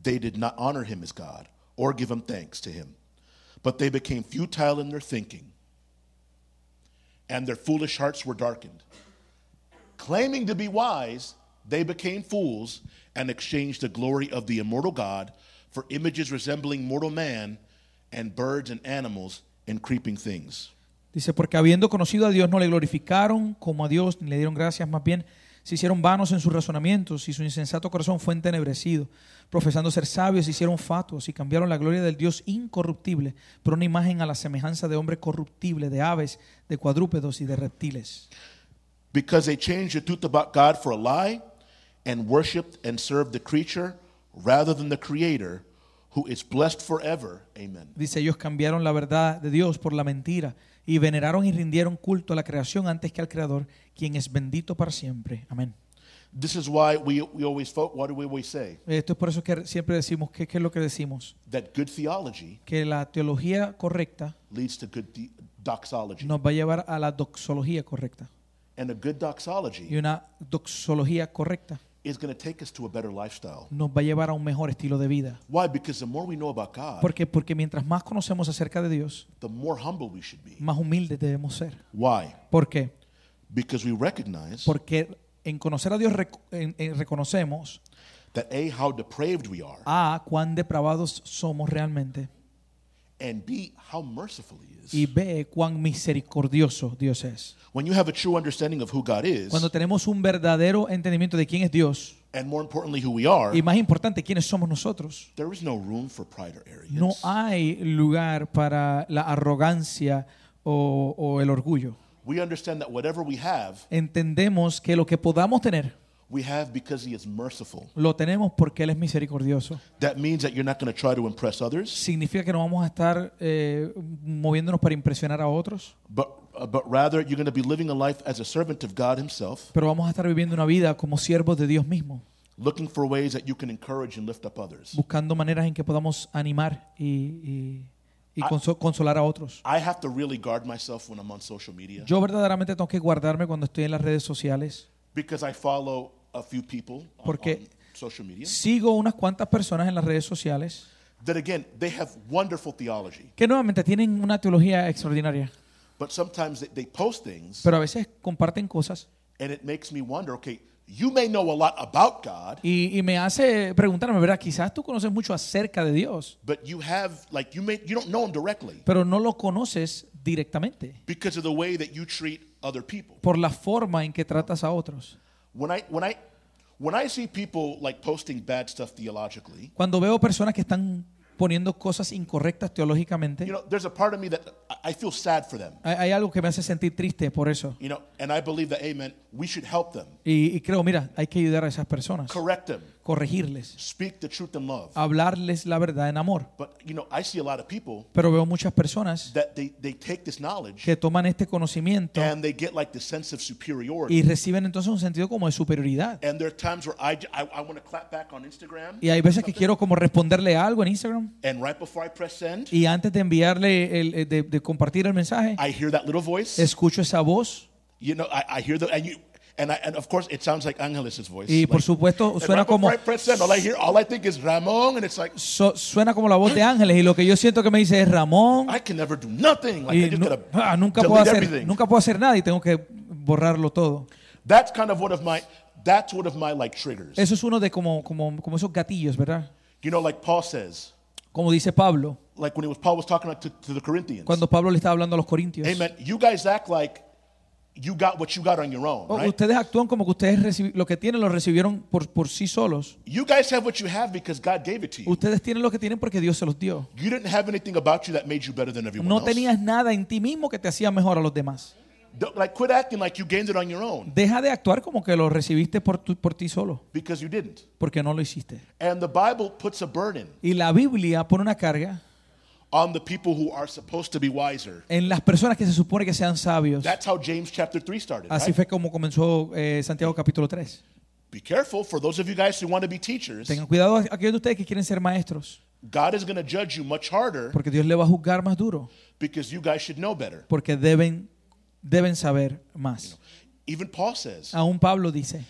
they did not honor him as God or give him thanks to him. But they became futile in their thinking, and their foolish hearts were darkened. Claiming to be wise, they became fools and exchanged the glory of the immortal God for images resembling mortal man and birds and animals and creeping things. Dice, porque habiendo conocido a Dios no le glorificaron como a Dios, ni le dieron gracias, más bien se hicieron vanos en sus razonamientos y su insensato corazón fue entenebrecido. Profesando ser sabios, se hicieron fatuos y cambiaron la gloria del Dios incorruptible por una imagen a la semejanza de hombre corruptible, de aves, de cuadrúpedos y de reptiles. Because they changed the truth about God for a lie and worshiped and served the creature rather than the Creator, who is blessed forever. Amen. Dice, ellos cambiaron la verdad de Dios por la mentira y veneraron y rindieron culto a la creación antes que al Creador, quien es bendito para siempre. Amén. This is why we, we always, fo- what do we always say? Esto es por eso que siempre decimos, que, ¿qué es lo que decimos? That good theology Que la teología correcta leads to good the- doxology. nos va a llevar a la doxología correcta. And a good Y doxology una doxología correcta is going to take us to a better lifestyle. nos va a llevar a un mejor estilo de vida. Why? Because the more we know about God, ¿Por qué? Porque mientras más conocemos acerca de Dios, the more humble we should be. más humildes debemos ser. Why? ¿Por qué? Because we recognize Porque en conocer a Dios rec- en- en- reconocemos that A, how depraved we are, A, cuán depravados somos realmente and B, how merciful He is. y B, cuán misericordioso Dios es. When you have a true understanding of who God is, Cuando tenemos un verdadero entendimiento de quién es Dios and more importantly, who we are, y más importante, quiénes somos nosotros, there is no room for pride or arrogance. no hay lugar para la arrogancia o, o el orgullo. We understand that whatever we have, Entendemos que lo que podamos tener, we have because He is merciful. lo tenemos porque Él es misericordioso. That means that you're not going to try to impress others, Significa que no vamos a estar eh, moviéndonos para impresionar a otros, but, uh, but rather you're going to be living a life as a servant of God Himself, pero vamos a estar viviendo una vida como siervos de Dios mismo, looking for ways that you can encourage and lift up others. buscando maneras en que podamos animar y, y- y conso- consolar a otros. I have to really guard myself when I'm on social media Yo verdaderamente tengo que guardarme cuando estoy en las redes sociales. because I follow a few people on, Porque- on social media Sigo unas cuantas personas en las redes sociales that, again, they have wonderful theology, que nuevamente tienen una teología extraordinaria, but sometimes they, they post things pero a veces comparten cosas and it makes me wonder okay, you may know a lot about God, y, y me hace preguntarme, ¿verdad? Quizás tú conoces mucho acerca de Dios, but you have, like, you, may, you don't know Him directly pero no lo conoces directamente because of the way that you treat other people. por la forma en que tratas a otros. When I, when I, when I see people, like, posting bad stuff theologically, Cuando veo personas que están poniendo cosas incorrectas teológicamente, you know, there's a part of me that I- I feel sad for them. hay, hay algo que me hace sentir triste por eso. You know, and I believe that, amen, we should help them, Y, y creo, mira, hay que ayudar a esas personas, correct them, corregirles, speak the truth in love. hablarles la verdad en amor. But, you know, I see a lot of people Pero veo muchas personas that they, they take this knowledge que toman este conocimiento and they get like the sense of superiority. y reciben entonces un sentido como de superioridad. And there are times where I, I, I want to clap back on Instagram. Y hay veces que quiero como responderle algo en Instagram And right before I press send, y antes de enviarle, el, de, de compartir el mensaje, I hear that little voice. escucho esa voz You know, I, I hear the, and you, and, I, and of course it sounds like Angeles' voice. y por Like, supuesto suena como, all I hear, all I think is Ramon, and it's like, so- suena como la voz de Ángeles y lo que yo siento que me dice es Ramón I can never do nothing. Like, I just gotta ah, nunca, puedo hacer, everything. nunca puedo hacer nada y tengo que borrarlo todo. That's kind of one of my, that's one of my like triggers. Eso es uno de como, como, como esos gatillos, ¿verdad? You know, like Paul says, Como dice Pablo, like when he was Paul was talking to, to the Corinthians. cuando Pablo le estaba hablando a los corintios. Amen. You guys act like you got what you got on your own, right? Ustedes actúan como que ustedes lo que tienen lo recibieron por, por sí solos. You guys have what you have because God gave it to you. Ustedes tienen lo que tienen porque Dios se los dio. You didn't have anything about you that made you better than everyone No else. tenías nada en ti mismo que te hacía mejor a los demás. Don't- like quit acting like you gained it on your own Deja de actuar como que lo recibiste por, tu- por ti solo, because you didn't. porque no lo hiciste. And the Bible puts a burden Y la Biblia pone una carga on the people who are supposed to be wiser. en las personas que se supone que sean sabios. That's how James chapter 3 started. Así right? fue como comenzó eh, Santiago capítulo 3. Be careful for those of you guys who want to be teachers. Tengan cuidado aquellos de ustedes que quieren ser maestros, God is going to judge you much harder porque Dios le va a juzgar más duro, because you guys should know better. porque deben, deben saber más. Even Paul says, Aún Pablo dice,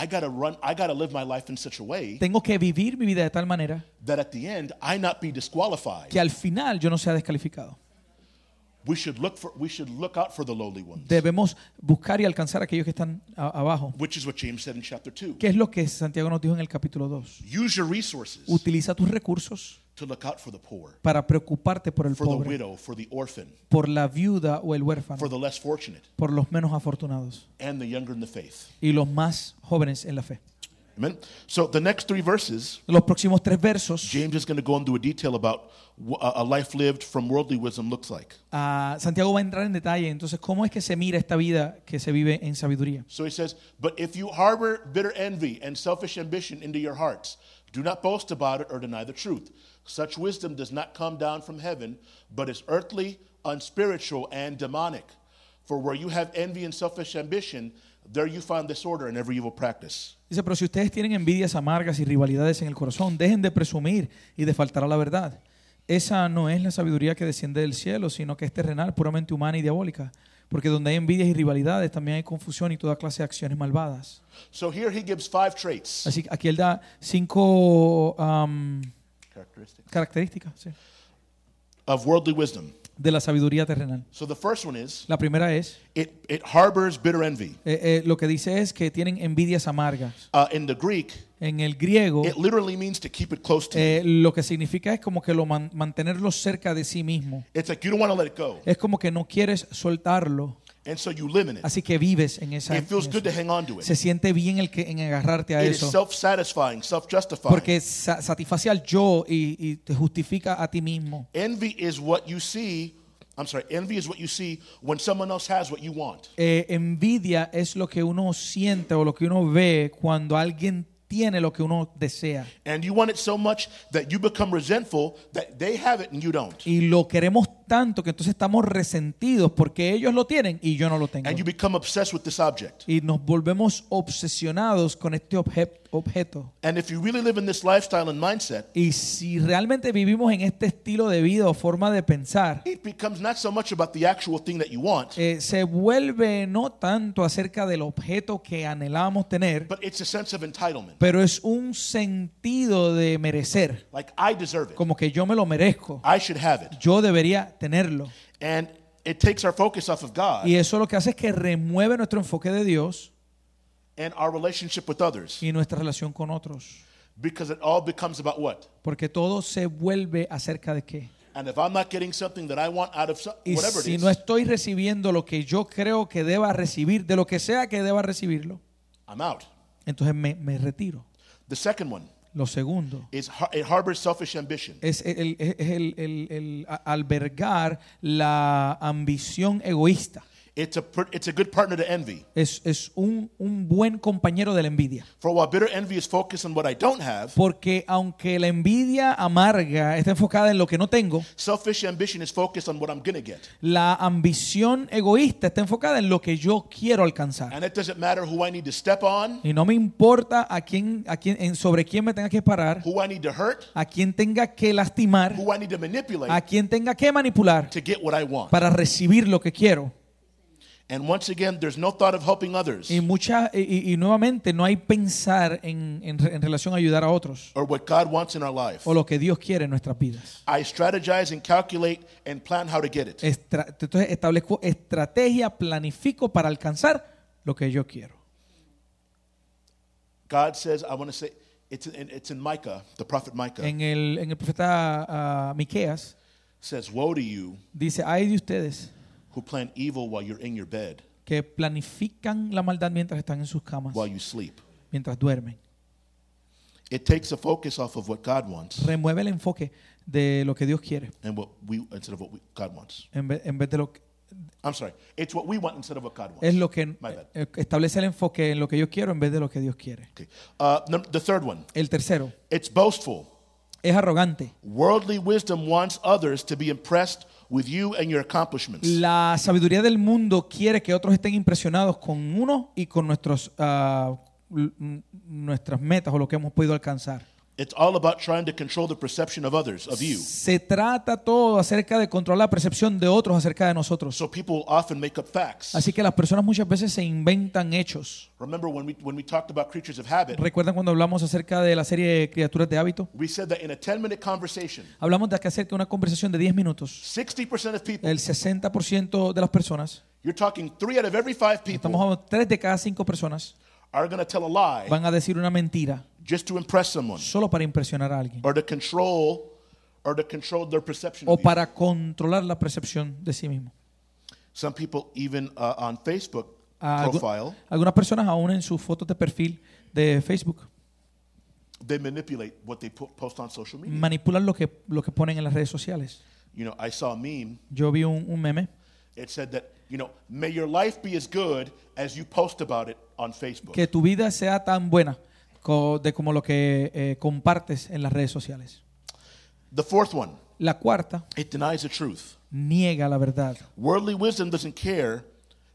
I got to run I got to live my life in such a way tengo que vivir mi vida de tal manera that at the end I not be disqualified. que al final yo no sea descalificado. We should look for we should look out for the lowly ones. Debemos buscar y alcanzar a aquellos que están a- abajo. Which is what James said in chapter 2. ¿Qué es lo que Santiago nos dijo en el capítulo 2? Use your resources Utiliza tus recursos to look out for the poor, para preocuparte por el for the pobre, widow, for the orphan, por la viuda o el huérfano, for the less fortunate, por los menos afortunados and the younger in the faith. y los más jóvenes en la fe. Amen. So the next three verses, Los próximos tres versos, James is going to go into a detail about what a a life lived from worldly wisdom looks like. ah, Santiago va a entrar en detalle. Entonces, ¿cómo es que se mira esta vida que se vive en sabiduría? So he says, But if you harbor bitter envy and selfish ambition into your hearts, do not boast about it or deny the truth. Such wisdom does not come down from heaven, but is earthly, unspiritual, and demonic. For where you have envy and selfish ambition, there you find disorder and every evil practice. Dice, pero si ustedes tienen envidias amargas y rivalidades en el corazón, dejen de presumir y de faltar a la verdad. Esa no es la sabiduría que desciende del cielo, sino que es terrenal, puramente humana y diabólica. Porque donde hay envidias y rivalidades, también hay confusión y toda clase de acciones malvadas. So here he gives five traits. Así que aquí él da cinco Characteristics características sí, of worldly wisdom. de la sabiduría terrenal. So the first one is La primera es, it, it harbors bitter envy. eh, eh, lo que dice es que tienen envidias amargas. Uh, in the Greek, En el griego, it literally means to keep it close to eh, lo que significa es como que lo man- mantenerlo cerca de sí mismo. It's like you don't want to let it go. Es como que no quieres soltarlo, And so you live in it. así que vives en esa. It feels good to hang on to it. Se siente bien el que en agarrarte a It is eso, self-satisfying, self-justifying. porque sa- satisface al yo y, y te justifica a ti mismo. Envy is what you see. I'm sorry. Envy is what you see when someone else has what you want. Eh, envidia es lo que uno siente o lo que uno ve cuando alguien tiene lo que uno desea. And you want it so much that you become resentful that they have it and you don't. Y lo queremos tanto que entonces estamos resentidos porque ellos lo tienen y yo no lo tengo. And you become obsessed with this object. Y nos volvemos obsesionados con este obje- objeto. And if you really live in this lifestyle and mindset, Y si realmente vivimos en este estilo de vida o forma de pensar, it becomes not so much about the actual thing that you want, eh, se vuelve no tanto acerca del objeto que anhelamos tener, but it's a sense of entitlement. pero es un sentido de merecer, Like I deserve it. como que yo me lo merezco, I should have it. yo debería tenerlo. And it takes our focus off of God Y eso lo que hace es que remueve nuestro enfoque de Dios and our relationship with others y nuestra relación con otros, because it all becomes about what? porque todo se vuelve acerca de qué. And if I'm not getting something that I want out of so- Y whatever it si is, no estoy recibiendo lo que yo creo que deba recibir, de lo que sea que deba recibirlo, I'm out. entonces me, me retiro. The second one Lo segundo is har- it harbors selfish ambition. es el, es el- el- el albergar la ambición egoísta. It's a it's a good partner to envy. Es, es un, un buen compañero de la envidia. For while bitter envy is focused on what I don't have, Porque aunque la envidia amarga está enfocada en lo que no tengo, selfish ambition is focused on what I'm to get. la ambición egoísta está enfocada en lo que yo quiero alcanzar. And it doesn't matter who I need to step on, Y no me importa a quién, a quién, en sobre quién me tenga que parar, who I need to hurt, a quién tenga que lastimar, who I need to manipulate a quién tenga que manipular to get what I want. para recibir lo que quiero. And once again, there's no thought of helping others Y, mucha, y- y, nuevamente no hay pensar en, en en relación a ayudar a otros or what God wants in our life. o lo que Dios quiere en nuestras vidas. I strategize and calculate and plan how to get it. Estra- entonces establezco estrategia, planifico para alcanzar lo que yo quiero. God says, I want to say, It's in, it's in Micah, the prophet Micah En el, en el profeta ah, Miqueas says, Woe to you dice, hay de ustedes who plan evil while you're in your bed, que planifican la maldad mientras están en sus camas, while you sleep. mientras duermen. It takes a focus off of what God wants Remueve el enfoque de lo que Dios quiere and what we instead of what we, God wants. en vez, en vez de lo que I'm sorry. It's what we want instead of what God wants. es lo que My bad. eh, establece el enfoque en lo que yo quiero en vez de lo que Dios quiere. Okay. Uh, num- the third one. El tercero It's boastful. Es arrogante. Worldly wisdom wants others to be impressed with you and your accomplishments. La sabiduría del mundo quiere que otros estén impresionados con uno y con nuestros ah, nuestras metas o lo que hemos podido alcanzar. It's all about trying to control the perception of others, of you. Se trata todo acerca de controlar la percepción de otros acerca de nosotros. So people often make up facts. Así que las personas muchas veces se inventan hechos. Remember when we when we talked about creatures of habit, ¿Recuerdan cuando hablamos acerca de la serie Criaturas de Hábito? we said that in a 10-minute conversation, Hablamos de que acerca de una conversación de 10 minutos. 60% of people, El 60% de las personas, you're talking 3 out of every 5 estamos people hablando 3 de cada 5 personas, are going to tell a lie van a decir una mentira just to impress someone solo para impresionar a alguien or to control or to control their perception o of you. para controlar la percepción de sí mismo. Some people even uh, on Facebook Algu- profile, algunas personas aún en sus fotos de perfil de Facebook they manipulate what they po- post on social media. manipulan lo que, lo que ponen en las redes sociales. You know, I saw a meme. Yo vi un, un meme It said that, you know, may your life be as good as you post about it on Facebook. que tu vida sea tan buena co- de como lo que eh, compartes en las redes sociales. The fourth one, La cuarta it denies the truth. niega la verdad. Worldly wisdom doesn't care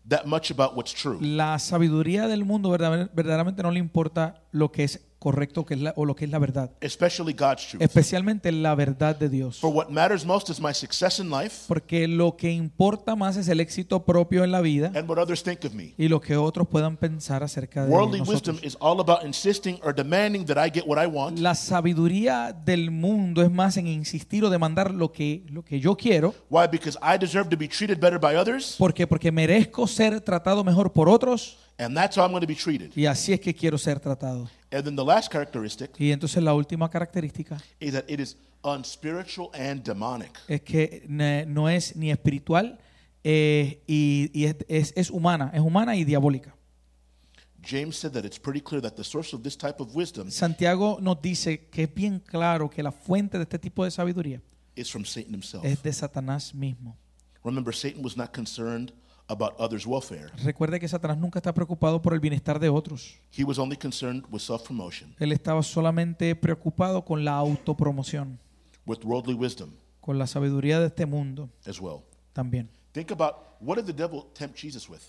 that much about what's true. La sabiduría del mundo verdader- verdaderamente no le importa lo que es correcto que es la- o lo que es la verdad, especially God's truth. especialmente la verdad de Dios. For what matters most is my success in life Porque lo que importa más es el éxito propio en la vida and what others think of me. y lo que otros puedan pensar acerca de Worldly nosotros. wisdom is all about insisting or demanding that I get what I want La sabiduría del mundo es más en insistir o demandar lo que, lo que yo quiero. Why? Because I deserve to be treated better by others, ¿Por qué? Porque merezco ser tratado mejor por otros and that's how I'm going to be treated. y así es que quiero ser tratado. And then the last characteristic Y entonces la última característica is that it is unspiritual and demonic. es que ne- no es ni espiritual eh, y, y es, es- es humana, es humana y diabólica. James said that it's pretty clear that the source of this type of wisdom Santiago nos dice que es bien claro que la fuente de este tipo de sabiduría is from Satan himself. es de Satanás mismo. Remember, Satan was not concerned about others' welfare. Recuerde que Satanás nunca está preocupado por el bienestar de otros. He was only concerned with self-promotion, Él estaba solamente preocupado con la autopromoción, with worldly wisdom con la sabiduría de este mundo as well. también. Think about what did the devil tempt Jesus with?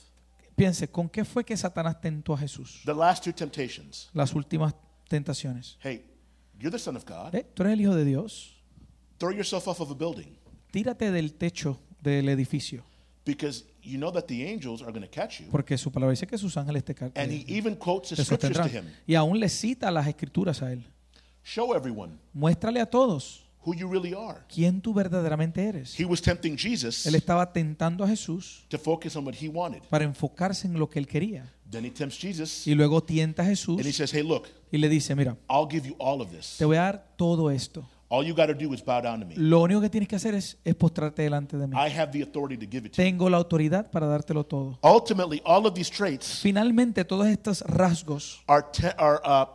Piense, ¿con qué fue que Satanás tentó a Jesús? The last two temptations. Las últimas tentaciones. Hey, you're the son of God. Eh, Tú eres el hijo de Dios. Throw yourself off of a building Tírate del techo del edificio, because you know that the angels are going to catch you. porque su palabra dice que sus ángeles te, And he even quotes the te scriptures to him. Y aún le cita las escrituras a él. Show everyone Muéstrale a todos who you really are. quién tú verdaderamente eres. He was tempting Jesus Él estaba tentando a Jesús to focus on what he wanted. para enfocarse en lo que él quería. Then he tempts Jesus Y luego tienta a Jesús and he says, Hey, look, y le dice, mira, I'll give you all of this. te voy a dar todo esto. All you got to do is bow down to me. Lo único que tienes que hacer es, es postrarte delante de mí. I have the authority to give it to you. Tengo la autoridad para dártelo todo. Ultimately, all of these traits Finalmente, todos estos rasgos are, te- are, uh,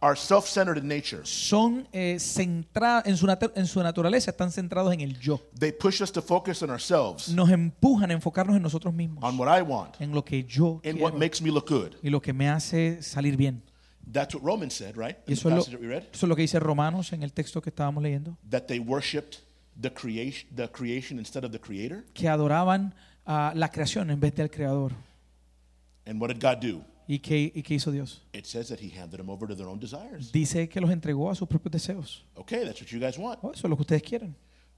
are self in nature. son eh, centrados, en su, natu- en su naturaleza están centrados en el yo. They push us to focus on ourselves, Nos empujan a enfocarnos en nosotros mismos, on what I want, en lo que yo and what quiero makes me look good. y lo que me hace salir bien. That's what Romans said, right? In eso the es, passage lo, that we read. eso es lo que dice Romanos en el texto que estábamos leyendo, That they worshipped the creation, the creation instead of the creator. que adoraban a la creación en vez del creador. And what did God do? ¿Y qué, ¿Y qué hizo Dios? It says that He handed them over to their own desires. Dice que los entregó a sus propios deseos. Okay, that's what you guys want. Oh, eso es lo que ustedes quieren.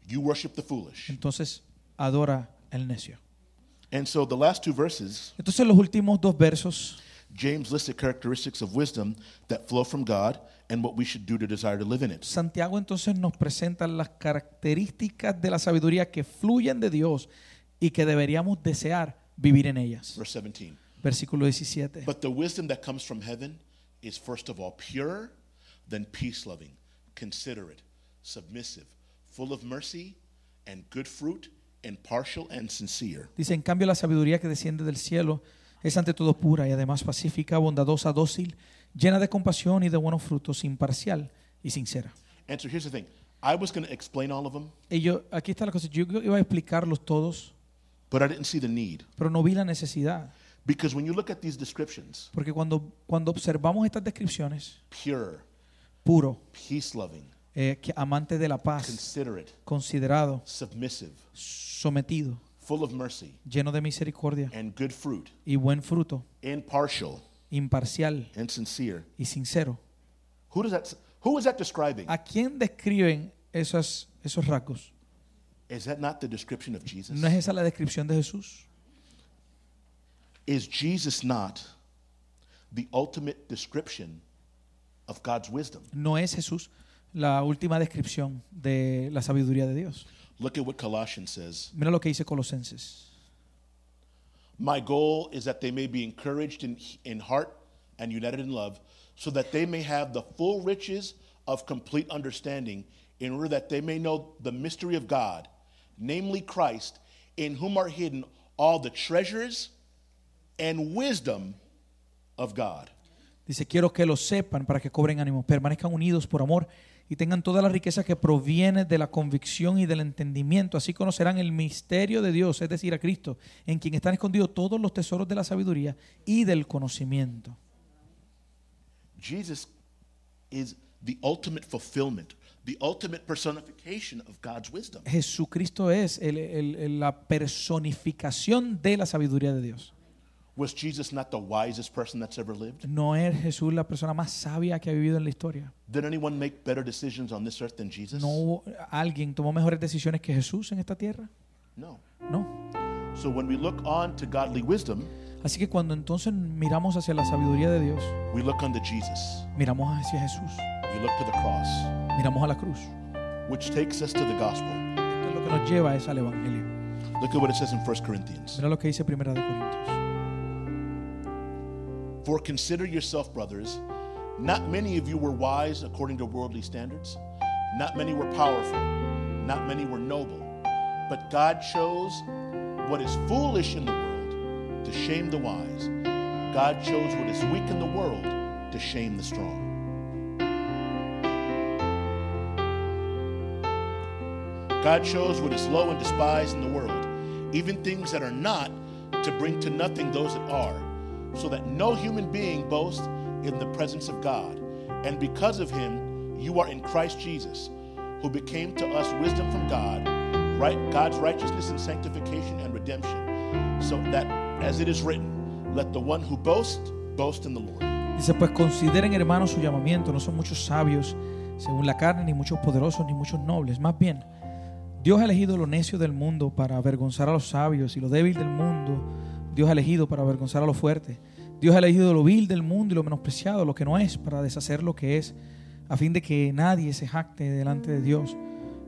You worship the foolish. Entonces, adora el necio. And so the last two verses, Entonces, los últimos dos versos, James listed characteristics of wisdom that flow from God and what we should do to desire to live in it. Santiago entonces nos presenta las características de la sabiduría que fluyen de Dios y que deberíamos desear vivir en ellas. Verse 17. Versículo 17. But the wisdom that comes from heaven is first of all pure, then peace loving, considerate, submissive, full of mercy and good fruit, impartial and sincere. Dice, en cambio la sabiduría que desciende del cielo es ante todo pura y además pacífica, bondadosa, dócil, llena de compasión y de buenos frutos, imparcial y sincera. And so here's the thing I was going to explain all of them, Y yo, aquí está la cosa, yo iba a explicarlos todos, but I didn't see the need. pero no vi la necesidad. Because when you look at these descriptions, Porque cuando, cuando observamos estas descripciones, pure, puro, peace loving, eh, que amante de la paz, considerate, considerado, submissive, sometido, full of mercy, lleno de misericordia and good fruit, y buen fruto, impartial imparcial and sincere. y sincero. Who does that who is that describing? ¿A quién describen esos, esos rasgos? Is that not the description of Jesus? ¿No es esa la descripción de Jesús? Is Jesus not the ultimate description of God's wisdom? ¿No es Jesús la última descripción de la sabiduría de Dios? Look at what Colossians says. Mira lo que dice Colosenses. My goal is that they may be encouraged in, in heart and united in love, so that they may have the full riches of complete understanding, in order that they may know the mystery of God, namely Christ, in whom are hidden all the treasures and wisdom of God. Dice, quiero que lo sepan para que cobren ánimo, permanezcan unidos por amor y tengan toda la riqueza que proviene de la convicción y del entendimiento. Así conocerán el misterio de Dios, es decir, a Cristo, en quien están escondidos todos los tesoros de la sabiduría y del conocimiento. Jesus is the ultimate fulfillment, the ultimate personification of God's wisdom. Jesucristo es el- el- el- la personificación de la sabiduría de Dios. Was Jesus not the wisest person that's ever lived? ¿No es Jesús la persona más sabia que ha vivido en la historia? Did anyone make better decisions on this earth than Jesus? ¿No alguien tomó mejores decisiones que Jesús en esta tierra? No. No. So when we look on to godly wisdom, Así que cuando entonces miramos hacia la sabiduría de Dios, we look unto Jesus. miramos hacia Jesús, We look to the cross, miramos a la cruz. which takes us to the gospel. Esto es lo que nos lleva es al Evangelio. Look at what it says in 1 Corinthians. Mira lo que dice Primera de Corintios. For consider yourself, brothers, not many of you were wise according to worldly standards, not many were powerful, not many were noble, but God chose what is foolish in the world to shame the wise. God chose what is weak in the world to shame the strong. God chose what is low and despised in the world, even things that are not, to bring to nothing those that are, so that no human being boasts in the presence of God. And because of him, you are in Christ Jesus, who became to us wisdom from God, right, God's righteousness and sanctification and redemption, so that, as it is written, let the one who boasts boast in the Lord. Dice, pues consideren hermanos su llamamiento, no son muchos sabios según la carne, ni muchos poderosos, ni muchos nobles. Más bien, Dios ha elegido lo necio del mundo para avergonzar a los sabios y lo débil del mundo. Dios ha elegido para avergonzar a los fuertes. Dios ha elegido lo vil del mundo y lo menospreciado, lo que no es, para deshacer lo que es, a fin de que nadie se jacte delante de Dios.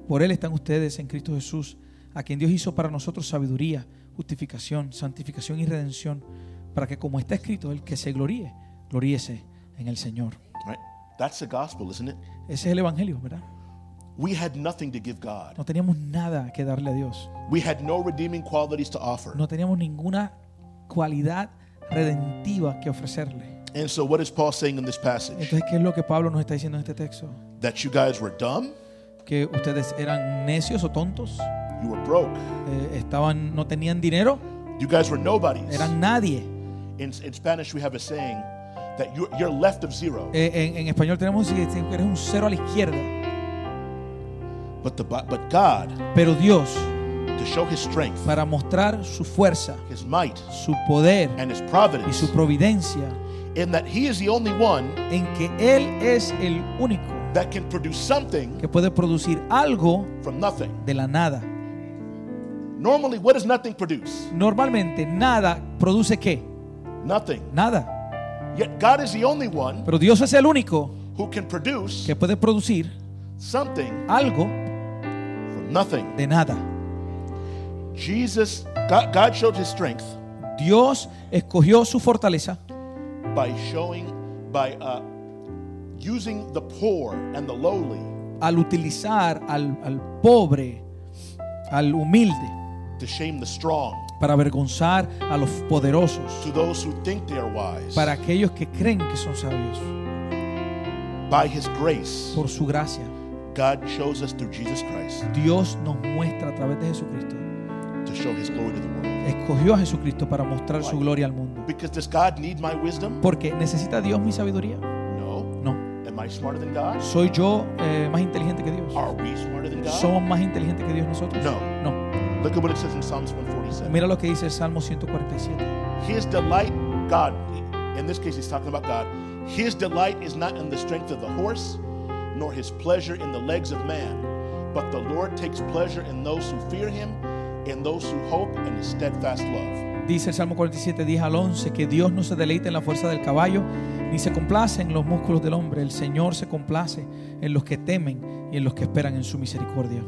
Por Él están ustedes en Cristo Jesús, a quien Dios hizo para nosotros sabiduría, justificación, santificación y redención, para que como está escrito, el que se gloríe, gloríese en el Señor. Right? That's the gospel, isn't it? Ese es el Evangelio, ¿verdad? We had nothing to give God. No teníamos nada que darle a Dios. We had no redeeming qualities to offer. No teníamos ninguna cualidad redentiva que ofrecerle. And so, what is Paul saying in this passage? Entonces, ¿qué es lo que Pablo nos está diciendo en este texto? That you guys were dumb, Que ustedes eran necios o tontos, you were broke, eh, estaban, no tenían dinero, you guys were nobodies. eran nadie. In, in Spanish, we have a saying that you're, you're left of zero. Eh, en, en español tenemos que decir que eres un cero a la izquierda. But, the, Bi- but God, Pero Dios, to show his strength, para mostrar su fuerza, his might, su poder and his y providence, su providencia, in that he is the only one en que Él es el único that can produce something que puede producir algo from nothing. de la nada. Normally, what does nothing produce? Normalmente nada produce qué? Nothing. Nada. Yet God is the only one Pero Dios es el único who can produce que puede producir something algo from nothing. de nada. Jesus, God, God showed his strength Dios escogió su fortaleza by showing, by uh, using the poor and the lowly al utilizar al, al pobre, al humilde, to shame the strong, para avergonzar a los poderosos, to those who think they are wise. para aquellos que creen que son sabios. By his grace, Por su gracia, God shows us through Jesus Christ Dios nos muestra a través de Jesucristo. To show his glory to the world. Escogió a Jesucristo para mostrar su gloria al mundo. Because does God need my wisdom? Porque necesita Dios mi sabiduría. No. No. Am I smarter than God? ¿Soy yo eh, más inteligente que Dios? Are we smarter than God? ¿Somos más inteligentes que Dios nosotros? No. No. Look at what it says in Psalms 147. Mira lo que dice el Salmo 147. His delight, God, in this case, he's talking about God. His delight is not in the strength of the horse, nor his pleasure in the legs of man. But the Lord takes pleasure in those who fear him, in those who hope in his steadfast love. Dice el Salmo 47, 10 al 11, que Dios no se deleita en la fuerza del caballo, ni se complace en los músculos del hombre. El Señor se complace en los que temen y en los que esperan en su misericordia.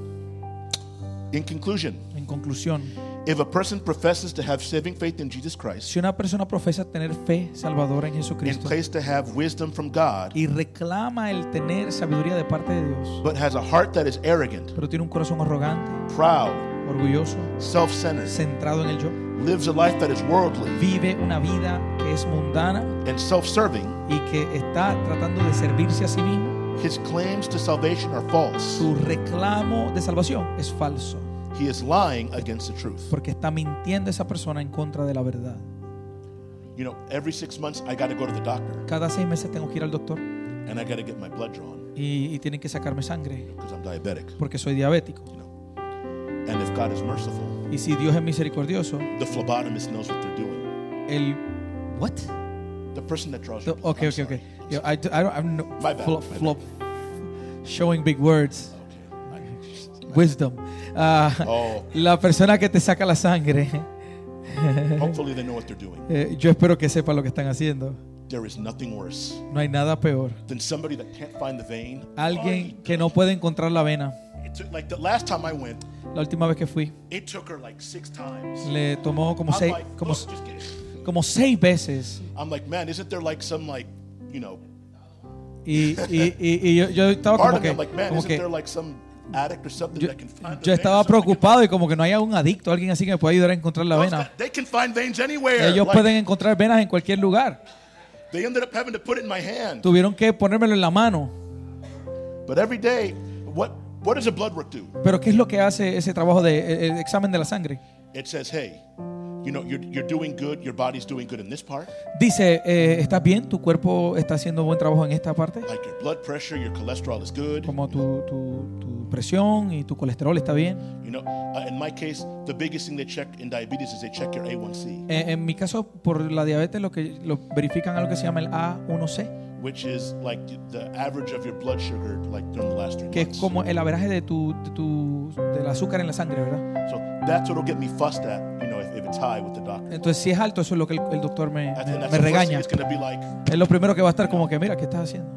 In conclusion, En conclusión, if a person professes to have saving faith in Jesus Christ si una persona profesa tener fe salvadora en and Jesucristo claims to have wisdom from God, y reclama el tener sabiduría de parte de Dios, but has a heart that is arrogant, pero tiene un corazón arrogante, proud, orgulloso, centrado en el yo, lives a life that is worldly vive una vida que es mundana and self serving, y que está tratando de servirse a sí mismo, his claims to salvation are false. su reclamo de salvación es falso, He is lying against the truth. porque está mintiendo esa persona en contra de la verdad. You know, every six months I got to go to the doctor Cada seis meses tengo que ir al doctor and I got to get my blood drawn y, y tienen que sacarme sangre because I'm diabetic. porque soy diabético. And if God is merciful, Y si Dios es misericordioso, the phlebotomist knows what they're doing. el what? The person that draws The- okay, okay, okay. Yeah, I, I don't, I'm no, My bad, my flo- showing big words, Okay. wisdom. Ah, Oh, la persona que te saca la sangre, hopefully they know what they're doing. eh, yo espero que sepa lo que están haciendo. There is nothing worse No hay nada peor. than somebody that can't find the vein. Alguien que no puede encontrar la vena. It took, like the last time I went, La última vez que fui, it took her like six times. le tomó como I'm seis, like, como, "Look, just get-" como seis veces. I'm like, man, isn't there like some like, you know, Y, y, y, y yo, yo estaba como que, I'm like, man, como isn't que there like some addict or something yo, yo estaba preocupado y como que no hay un adicto, alguien así que me pueda ayudar a encontrar la vena. guys, they can find veins anywhere. Ellos pueden encontrar venas en cualquier lugar. They ended up having to put it in my hand. Tuvieron que ponérmelo en la mano. But every day, what what does a blood work do? Pero ¿qué es lo que hace ese trabajo de eh, el examen de la sangre? It says, hey, you know, you're, you're doing good. Your body's doing good in this part, Dice, eh, ¿estás bien? ¿Tu cuerpo está haciendo buen trabajo en esta parte? like your blood pressure, your cholesterol is good. Como tu, tu, tu presión y tu colesterol está bien. You know, uh, in my case, the biggest thing they check in diabetes is they check your A1C, Eh, en mi caso, por la diabetes, lo que lo verifican algo que se llama el A1C, which is like the average of your blood sugar, like during the last three que es months. como el averaje de tu, de tu del azúcar en la sangre, ¿verdad? So that's what'll get me fussed at, you know, if, if it's high with the doctor. Entonces, si es alto, eso es lo que el, el doctor me, And me- that's me the first thing regaña. it's going to be like. Es lo primero que va a estar como que, mira, ¿qué estás haciendo?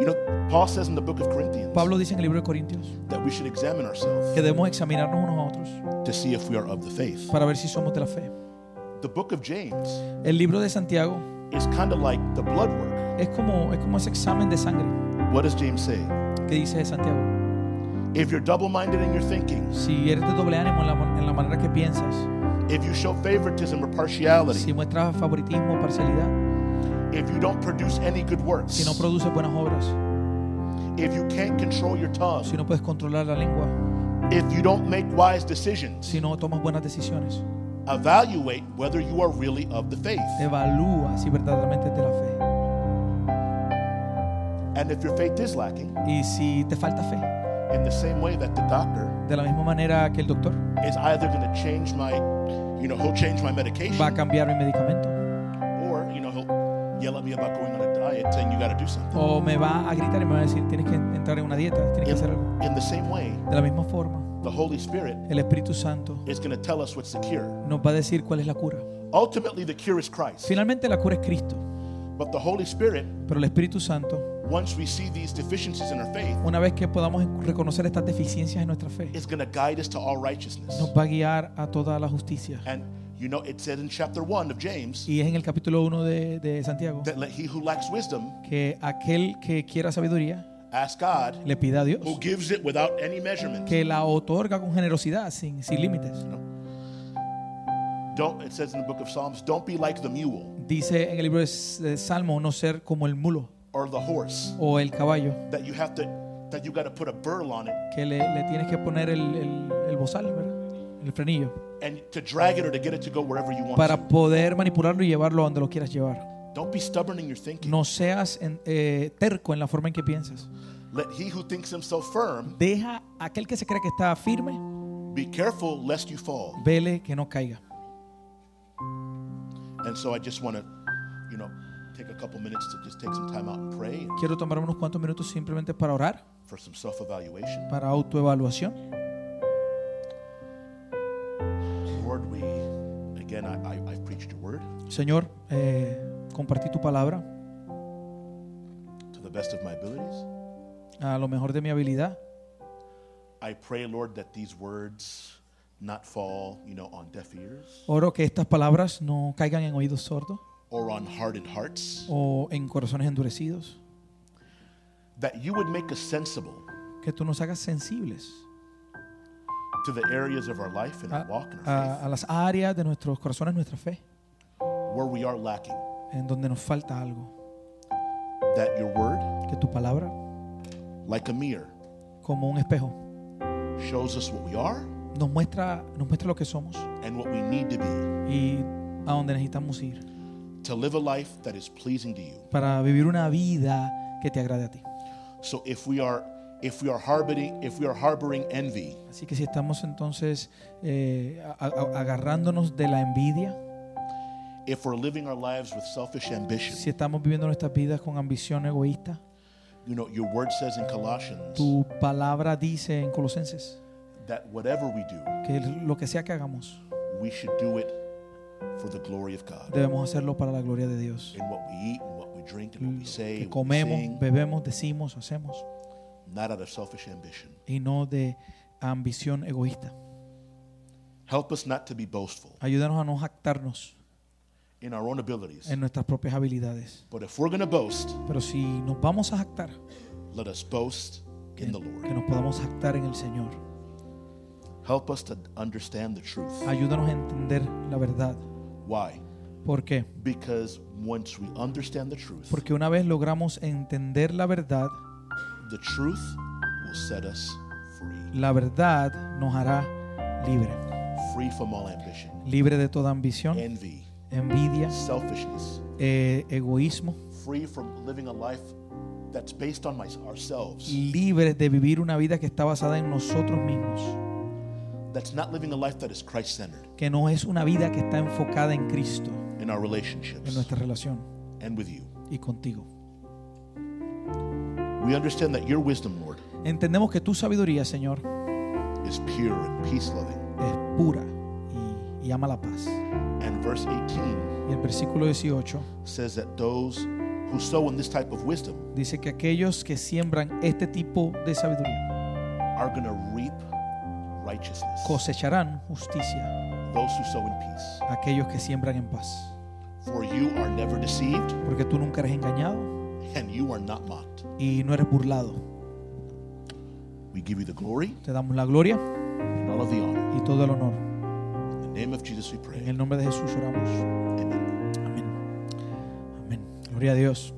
You know, Paul says in the book of Corinthians Pablo dice en el libro de Corintios that we should examine ourselves que debemos examinarnos unos a otros to see if we are of the faith. para ver si somos de la fe. The book of James El libro de Santiago is kind of like the blood work. es como, es como ese examen de sangre What does James say? que dice Santiago. If you're double minded in your thinking, Si eres de doble ánimo en la, en la manera que piensas, if you show favoritism or partiality, si muestras favoritismo, o parcialidad, if you don't produce any good works, si no produces buenas obras, if you can't control your tongue, si no puedes controlar la lengua, if you don't make wise decisions, si no tomas buenas decisiones, evaluate whether you are really of the faith. evalúa si verdaderamente es de la fe. And if your faith is lacking, Y si te falta fe, in the same way that the doctor de la misma manera que el doctor is either going to change my, you know, he'll change my medication, va a cambiar mi medicamento or, you know, he'll yell at me about going on a diet saying you got to do something. o me va a gritar y me va a decir tienes que entrar en una dieta, tienes que hacer algo. In, in the same way, De la misma forma, the Holy Spirit el Espíritu Santo is going to tell us what's the cure. nos va a decir cuál es la cura. Ultimately, the cure is Christ. Finalmente la cura es Cristo, But the Holy Spirit, pero el Espíritu Santo, once we see these deficiencies in our faith, una vez que podamos reconocer estas deficiencias en nuestra fe, is going to guide us to all righteousness. nos va a guiar a toda la justicia. And You know, it said in chapter 1 of James Y es en el capítulo 1 de, de Santiago that let he who lacks wisdom que aquel que quiera sabiduría ask God, le pida a Dios who gives it without any measurement. que la otorga con generosidad, sin, sin límites. Don't, it says in the book of Psalms, don't be like the mule Dice en el libro de Salmo no ser como el mulo or the horse o el caballo, that you have to, that you got to put a burl on it que le, le tienes que poner el, el, el bozal, ¿verdad? el frenillo, and to drag it or to get it to go wherever you want para to. poder manipularlo y llevarlo a donde lo quieras llevar. Don't be stubborn in your thinking. No seas en- eh, terco en la forma en que piensas. Let he who thinks himself firm Deja a aquel que se cree que está firme, be careful lest you fall. vele que no caiga. And so I just want to, you know, take a couple minutes to just take some time out and pray Quiero tomar unos cuantos minutos simplemente para orar, for some self-evaluation. para autoevaluación. Lord, we again, I, I, I've preached your word Señor, eh, compartí tu palabra to the best of my abilities. A lo mejor de mi habilidad. I pray, Lord, that these words not fall, you know, on deaf ears Oro que estas palabras no caigan en oídos sordos or on hardened hearts. o en corazones endurecidos. That you would make us sensible Que tú nos hagas sensibles to the areas of our life and a, our walk and our a- a las áreas de nuestros corazones, nuestra fe, faith where we are lacking. en donde nos falta algo. That your word, Que tu palabra, like a mirror, como un espejo, shows us what we are nos muestra, nos muestra lo que somos and what we need to be y a donde necesitamos ir to live a life that is pleasing to you. para vivir una vida que te agrade a ti. So if we are if we are harboring if we are harboring envy, Así que si estamos entonces eh, a- a- agarrándonos de la envidia, if we're living our lives with selfish ambition, si estamos viviendo nuestras vidas con ambición egoísta, you know, your word says in Colossians tu palabra dice en Colosenses that whatever we do, que lo que sea que hagamos, we should do it for the glory of God. debemos hacerlo para la gloria de Dios. In what we eat, and what we drink, and what we say, Que what we comemos, sing, bebemos, decimos, hacemos, not out of selfish ambition. y no de ambición egoísta. Help us not to be boastful Ayúdanos a no jactarnos in our own abilities. en nuestras propias habilidades. But if we're going to boast, Pero si nos vamos a jactar, let us boast que, in the que Lord. nos podamos jactar en el Señor. Help us to understand the truth. Ayúdanos a entender la verdad. Why? ¿Por qué? Because once we understand the truth, Porque una vez logramos entender la verdad, the truth will set us free. la verdad nos hará libre. Free from all ambition, Libre de toda ambición, envy, envidia, selfishness. eh, egoísmo. Free from living a life that's based on my, ourselves. Libre de vivir una vida que está basada en nosotros mismos. That's not living a life that is Christ centered Que no es una vida que está enfocada en Cristo, in our en relationships nuestra relación and with you. y contigo. We understand that your wisdom, Lord, Entendemos que tu sabiduría, Señor, is pure and peace loving. es pura y, y ama la paz. Verse 18 Y el versículo 18 says that those who sow in this type of wisdom dice que aquellos que siembran este tipo de sabiduría are going to reap righteousness. cosecharán justicia. Those who sow in peace. Aquellos que siembran en paz. For you are never deceived Porque tú nunca eres engañado and you are not mocked. y no eres burlado. We give you the glory Te damos la gloria and all of the honor. y todo el honor. In the name of Jesus we En el nombre de Jesús oramos. Amen. Amén. Amén. Gloria a Dios.